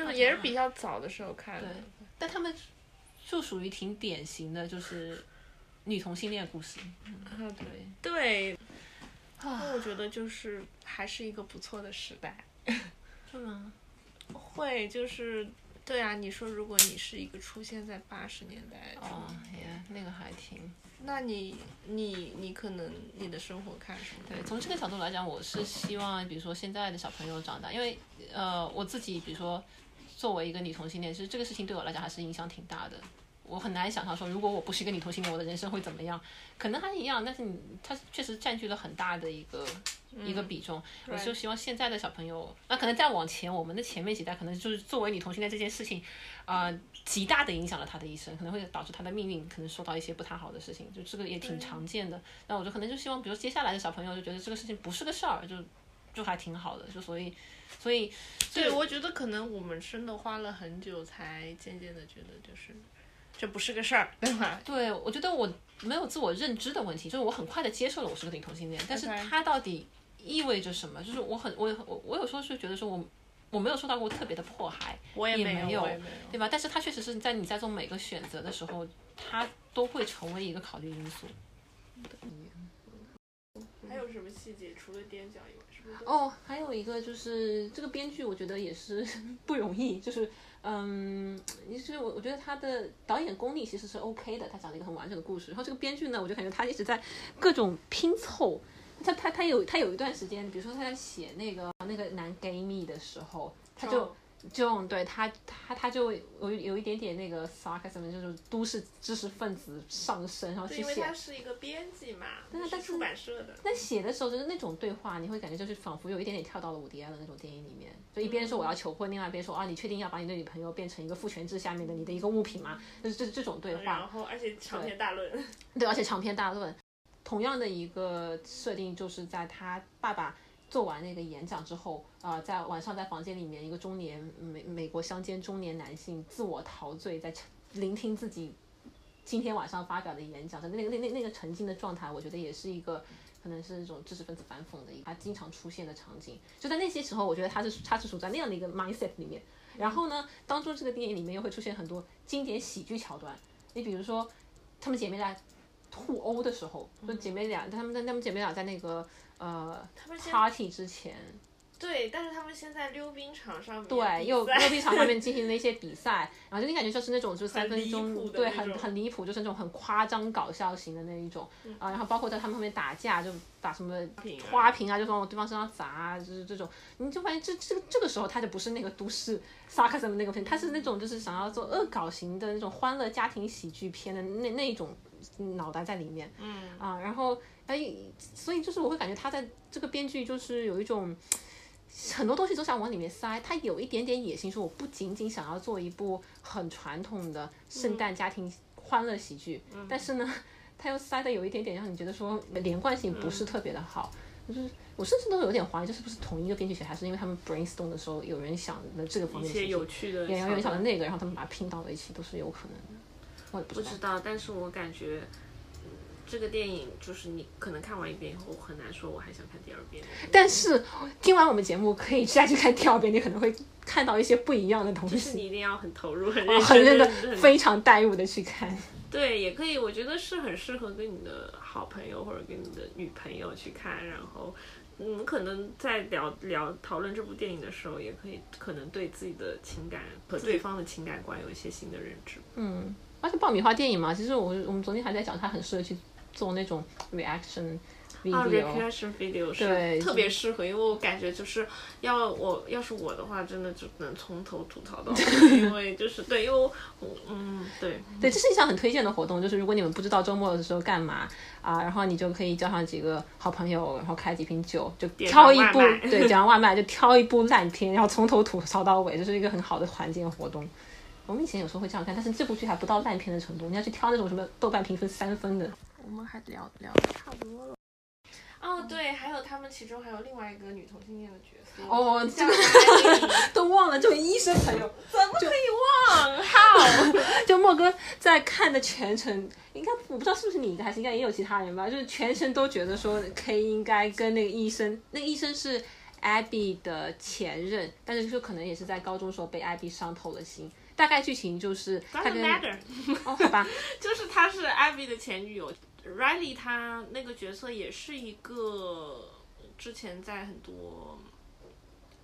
Speaker 2: 就是也是比较早的时候看的
Speaker 1: 对。但他们就属于挺典型的，就是女同性恋故事，
Speaker 2: 啊，
Speaker 1: 对，
Speaker 2: 对，
Speaker 1: 啊，
Speaker 2: 那我觉得就是还是一个不错的时代。
Speaker 1: 是吗？
Speaker 2: 会就是对啊，你说如果你是一个出现在八十年代，
Speaker 1: 哦，也那个还挺。
Speaker 2: 那你你你可能你的生活看什么？
Speaker 1: 对，从这个角度来讲，我是希望，比如说现在的小朋友长大，因为呃，我自己比如说作为一个女同性恋，其实这个事情对我来讲还是影响挺大的。我很难想象说，如果我不是一个女同性恋，我的人生会怎么样？可能还是一样，但是你他确实占据了很大的一个、一个比重。我就希望现在的小朋友，那可能再往前，我们的前面几代可能就是作为女同性恋这件事情，啊、极大的影响了他的一生，可能会导致他的命运可能受到一些不太好的事情，就这个也挺常见的。那我就可能就希望，比如接下来的小朋友就觉得这个事情不是个事儿，就就还挺好的，就所以所以
Speaker 2: 对，我觉得可能我们真的花了很久，才渐渐的觉得就是这不是个事儿，对吧？
Speaker 1: 对，我觉得我没有自我认知的问题，就是我很快的接受了我是个女同性恋，但是它到底意味着什么？就是我很我我我有时候是觉得说我我没有受到过特别的迫害，
Speaker 2: 我也没有，
Speaker 1: 没有
Speaker 2: 我也没有。
Speaker 1: 对吧？但是它确实是在你在做每个选择的时候，它都会成为一个考虑因素。
Speaker 2: 还有什么细节？除了踮脚以外，是不是？
Speaker 1: 哦，还有一个就是这个编剧，我觉得也是 不容易，就是嗯，其实我我觉得他的导演功力其实是 OK 的，他讲了一个很完整的故事。然后这个编剧呢，我就感觉他一直在各种拼凑。他他他有他有一段时间，比如说他在写那个那个男 gay 蜜的时候，他就。就对他，他他就有有一点点那个 sarcasm，就是都市知识分子上身，然后去写
Speaker 2: 因为他是一个编辑嘛，
Speaker 1: 但是
Speaker 2: 出版社的。
Speaker 1: 但写的时候就是那种对话，你会感觉就是仿佛有一点点跳到了伍迪艾伦那种电影里面，就一边说我要求婚，另外一边说啊，你确定要把你的女朋友变成一个父权制下面的你的一个物品吗？就是这这种对话，
Speaker 2: 然后而且长篇大论，
Speaker 1: 对，而且长篇大论。同样的一个设定，就是在他爸爸做完那个演讲之后，啊、在晚上在房间里面，一个中年美美国乡间中年男性自我陶醉，在聆听自己今天晚上发表的演讲的那个那那那个沉浸的状态，我觉得也是一个可能是那种知识分子反讽的一个他经常出现的场景。就在那些时候，我觉得他是他是处在那样的一个 mindset 里面。然后呢，当中这个电影里面又会出现很多经典喜剧桥段。你比如说，她们姐妹俩互殴的时候，就姐妹俩，她们在她们姐妹俩在那个呃
Speaker 2: 他们
Speaker 1: party 之前，
Speaker 2: 对，但是他们现在溜冰场上面
Speaker 1: 对，又溜冰场上面进行了一些比赛，然后就你感觉就是那种就是三分钟对，很很离谱，就是那种很夸张搞笑型的那一种啊，然后包括在他们后面打架，就打什么花瓶啊，就往对方身上砸啊，就是这种，你就发现这这这个时候他就不是那个都市 sarcasm 的那个片，他是那种就是想要做恶搞型的那种欢乐家庭喜剧片的那那一种脑袋在里面，
Speaker 2: 嗯。
Speaker 1: 啊，然后哎，所以就是我会感觉他在这个编剧就是有一种很多东西都想往里面塞，他有一点点野心，说我不仅仅想要做一部很传统的圣诞家庭欢乐喜剧，但是呢，他又塞的有一点点让你觉得说连贯性不是特别的好。就是我甚至都有点怀疑，这是不是同一个编剧写，还是因为他们 brainstorm 的时候有人想了这个方
Speaker 2: 一些
Speaker 1: 面的事情，
Speaker 2: 有趣的
Speaker 1: 也有人想了那个，然后他们把它拼到了一起，都是有可能的。我也不知道
Speaker 2: 但是我感觉。嗯这个电影就是你可能看完一遍以后很难说我还想看第二遍，
Speaker 1: 但是听完我们节目，可以再去看第二遍，你可能会看到一些不一样的东西
Speaker 2: 就是
Speaker 1: 西，
Speaker 2: 你一定要很投入、很
Speaker 1: 很认真
Speaker 2: 真、
Speaker 1: 的、非常带入的去看。
Speaker 2: 对，也可以，我觉得是很适合跟你的好朋友或者跟你的女朋友去看，然后。嗯，可能在聊聊讨论这部电影的时候，也可以可能对自己的情感和对方的情感观有一些新的认知。
Speaker 1: 嗯，而且爆米花电影嘛，其实我我们昨天还在讲，它很适合去做那种 reaction
Speaker 2: 啊
Speaker 1: video。
Speaker 2: ，reaction video
Speaker 1: 对
Speaker 2: 是特别适合，因为我感觉就是要我要是我的话，真的就能从头吐槽到尾，因为就是对，因为我嗯对，
Speaker 1: 对，这是一项很推荐的活动，就是如果你们不知道周末的时候干嘛啊，然后你就可以叫上几个好朋友，然后开几瓶酒，就
Speaker 2: 点
Speaker 1: 挑一部对，点上外卖就挑一部烂片，然后从头吐槽到尾，这是一个很好的团建活动。我们以前有时候会这样看，但是这部剧还不到烂片的程度，你要去挑那种什么豆瓣评分三分的。
Speaker 3: 我们还聊聊得差不多了。
Speaker 2: 哦对，还有他们其中还有另外一个女同性恋的角色
Speaker 1: 哦这个 都忘了，这位医生朋友，
Speaker 2: 怎么可以忘？好，
Speaker 1: 就莫哥在看的全程，应该我不知道是不是你的，还是应该也有其他人吧，就是全程都觉得说 K 应该跟那个医生，那个医生是 Abby 的前任，但是就可能也是在高中时候被 Abby 伤透了心。大概剧情就是他跟
Speaker 2: matter，
Speaker 1: 哦，好吧，
Speaker 2: 就是他是 Abby 的前女友，Riley 她那个角色也是一个之前在很多，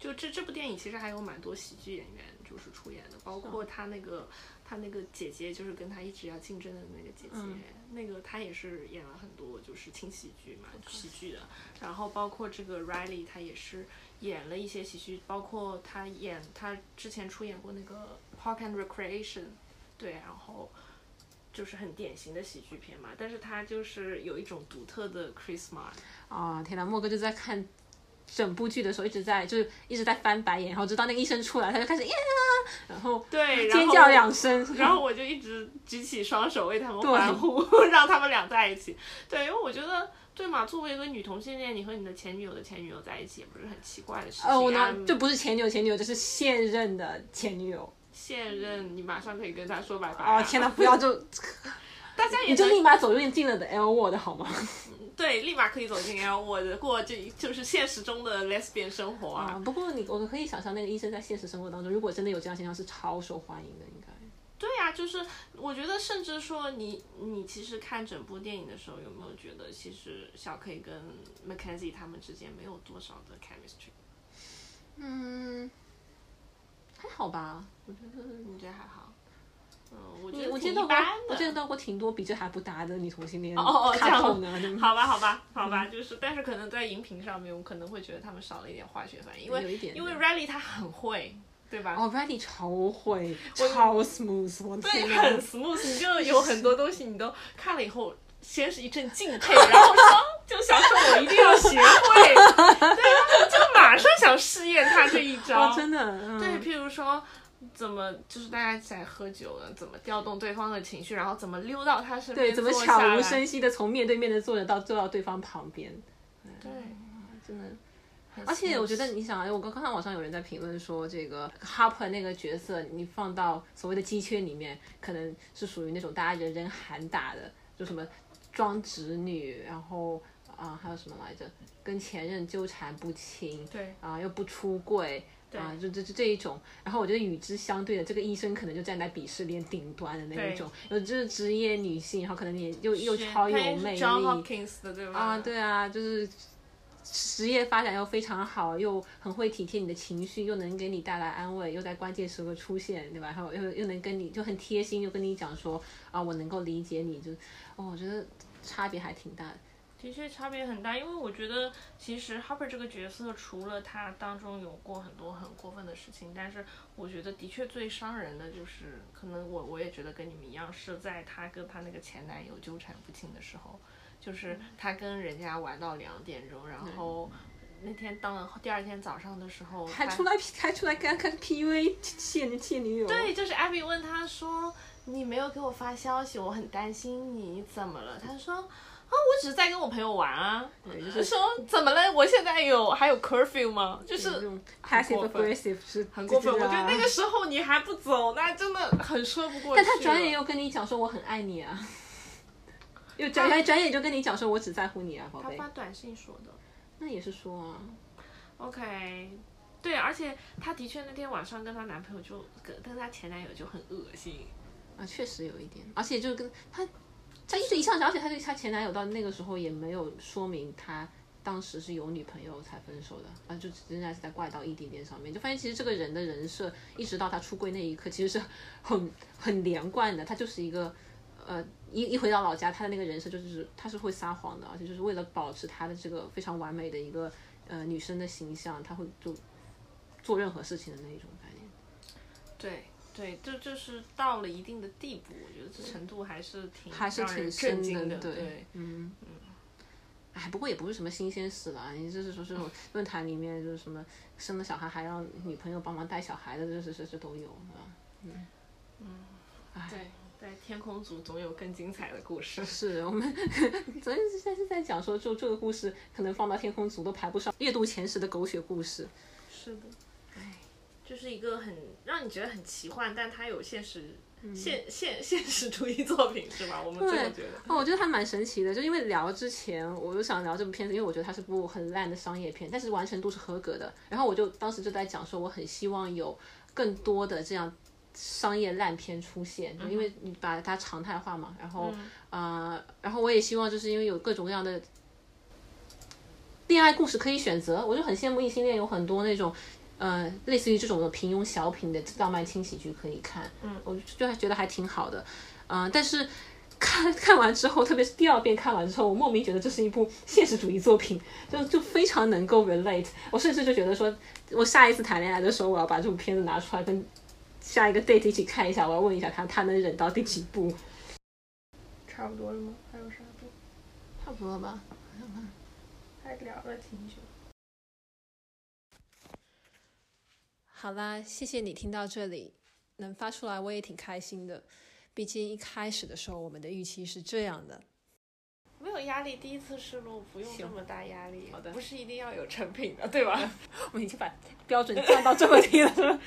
Speaker 2: 就这这部电影其实还有蛮多喜剧演员就是出演的，包括他那个他那个姐姐，就是跟他一直要竞争的那个姐姐，
Speaker 1: 嗯
Speaker 2: 那个她也是演了很多就是轻喜剧嘛，喜剧的，然后包括这个 Riley 她也是演了一些喜剧，包括她演她之前出演过那个 Park and Recreation，对，然后。就是很典型的喜剧片嘛，但是它就是有一种独特的 Christmas。
Speaker 1: 啊、天哪，莫哥就在看整部剧的时候一直在就是一直在翻白眼，然后直到那个医生出来，他就开始耶，然后
Speaker 2: 对，
Speaker 1: 尖叫两声，
Speaker 2: 然后我就一直举起双手为他们欢呼，让他们俩在一起。对，因为我觉得，对嘛，作为一个女同性恋，你和你的前女友的前女友在一起，也不是很奇怪的事情。
Speaker 1: 哦，那
Speaker 2: 啊
Speaker 1: 就不是前女友，前女友这是现任的前女友。
Speaker 2: 现任，你马上可以跟他说拜拜、啊。
Speaker 1: 哦，天哪，不要就
Speaker 2: 大家也
Speaker 1: 你就立马走入进了的 L word 好吗？
Speaker 2: 对，立马可以走进 L word，过这就是现实中的 lesbian 生活啊。
Speaker 1: 啊，不过你我可以想象那个医生在现实生活当中，如果真的有这样现象，是超受欢迎的，应该。
Speaker 2: 对呀、就是我觉得，甚至说你你其实看整部电影的时候，有没有觉得其实小 K 跟 Mackenzie 他们之间没有多少的 chemistry？
Speaker 1: 嗯，还好吧，我觉得。
Speaker 2: 你觉得还好？嗯，我觉得
Speaker 1: 我见到过。我见到过挺多比这还不搭的女同性恋
Speaker 2: 哦哦这样
Speaker 1: 卡透呢，对吗
Speaker 2: 好吧，好吧，好吧，就是，但是可能在荧屏上面，我可能会觉得他们少了一点化学反应，因为因为 Riley 他很会，对吧？
Speaker 1: 哦 r e d y 超会，超 smooth，我
Speaker 2: 对，很 smooth，你就有很多东西你都看了以后，先是一阵敬佩，然后说就想说我一定要学会，对，想试验他这一招，
Speaker 1: 哦，真的，嗯、
Speaker 2: 对，譬如说。怎么就是大家在喝酒了，怎么调动对方的情绪，然后怎么溜到他身边
Speaker 1: 对，怎么悄无声息的从面对面的坐着到坐到对方旁边，
Speaker 2: 对，
Speaker 1: 真的而且我觉得，你想啊，我刚刚看网上有人在评论说，这个 Harper 那个角色，你放到所谓的鸡圈里面，可能是属于那种大家人人喊打的，就什么装直女，然后啊还有什么来着，跟前任纠缠不清，
Speaker 2: 对
Speaker 1: 啊又不出柜。啊，就这这这一种，然后我觉得与之相对的，这个医生可能就站在鄙视链顶端的那一种，有就是职业女性，然后可能也又又超有魅力，啊，对啊，就是职业发展又非常好，又很会体贴你的情绪，又能给你带来安慰，又在关键时刻出现，对吧？然后又又能跟你就很贴心，又跟你讲说啊，我能够理解你，就哦，我觉得差别还挺大的。
Speaker 2: 的确差别很大，因为我觉得其实 Harper 这个角色，除了他当中有过很多很过分的事情，但是我觉得的确最伤人的就是，可能我我也觉得跟你们一样，是在他跟他那个前男友纠缠不清的时候，就是他跟人家玩到两点钟，然后那天当了第二天早上的时候，
Speaker 1: 还出来还出来干干 PUA 现现女友，
Speaker 2: 对，就是 Abby 问他说，你没有给我发消息，我很担心你怎么了？他说。我只是在跟我朋友玩啊，就是说怎么了？我现在有还有 curfew 吗？就是
Speaker 1: 很过分，是
Speaker 2: 很过分。我觉得那个时候你还不走，那真的很说不过
Speaker 1: 去。但他转眼又跟你讲说我很爱你啊，又转眼转眼就跟你讲说我只在乎你啊，宝贝。
Speaker 2: 他发短信说的，
Speaker 1: 那也是说啊。
Speaker 2: OK，对，而且他的确那天晚上跟她男朋友就跟跟她前男友就很恶心
Speaker 1: 啊，确实有一点，而且就跟他。他一直一向而且他对他前男友到那个时候也没有说明他当时是有女朋友才分手的啊，就仍然是在怪到异地恋上面，就发现其实这个人的人设一直到他出柜那一刻其实是很很连贯的，他就是一个呃一一回到老家他的那个人设就是他是会撒谎的，而且就是为了保持他的这个非常完美的一个呃女生的形象，他会就做任何事情的那一种概念。
Speaker 2: 对。对，就就是到了一定的地步，我觉得这程度还是挺
Speaker 1: 还是挺震惊的，
Speaker 2: 对，
Speaker 1: 嗯嗯。哎，不过也不是什么新鲜事了，你就是说这种 论坛里面就是什么生了小孩还让女朋友帮忙带小孩的，这这这这都有，是吧？
Speaker 2: 嗯嗯。对，在天空组总有更精彩的故事。
Speaker 1: 是我们 昨天是在是在讲说，就这个故事可能放到天空组都排不上月度前十的狗血故事。
Speaker 2: 是的。就是一个很让你觉得很奇幻，但它有现实现现现实主义作品是吗？我们这么觉得。哦，
Speaker 1: 我觉得还蛮神奇的，就因为聊之前我就想聊这部片子，因为我觉得它是部很烂的商业片，但是完成度是合格的。然后我就当时就在讲说，我很希望有更多的这样商业烂片出现，就因为你把它常态化嘛。然后啊，然后我也希望就是因为有各种各样的恋爱故事可以选择，我就很羡慕异性恋有很多那种。呃，类似于这种的平庸小品的浪漫轻喜剧可以看，
Speaker 2: 嗯，
Speaker 1: 我就还觉得还挺好的，嗯，但是看看完之后，特别是第二遍看完之后，我莫名觉得这是一部现实主义作品，就就非常能够 relate，我甚至就觉得说，我下一次谈恋爱的时候，我要把这部片子拿出来跟下一个 date 一起看一下，我要问一下他，他能忍到第几部？
Speaker 2: 差不多了吗？还有啥不？
Speaker 1: 差不多了吧？
Speaker 2: 还聊了挺久。
Speaker 1: 好啦，谢谢你听到这里，能发出来我也挺开心的。毕竟一开始的时候我们的预期是这样的，
Speaker 2: 没有压力，第一次试录不用这么大压力。
Speaker 1: 好的，
Speaker 2: 不是一定要有成品的，对吧？
Speaker 1: 我们已经把标准降到这么低了。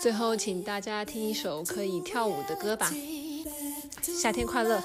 Speaker 1: 最后，请大家听一首可以跳舞的歌吧，《夏天快乐》。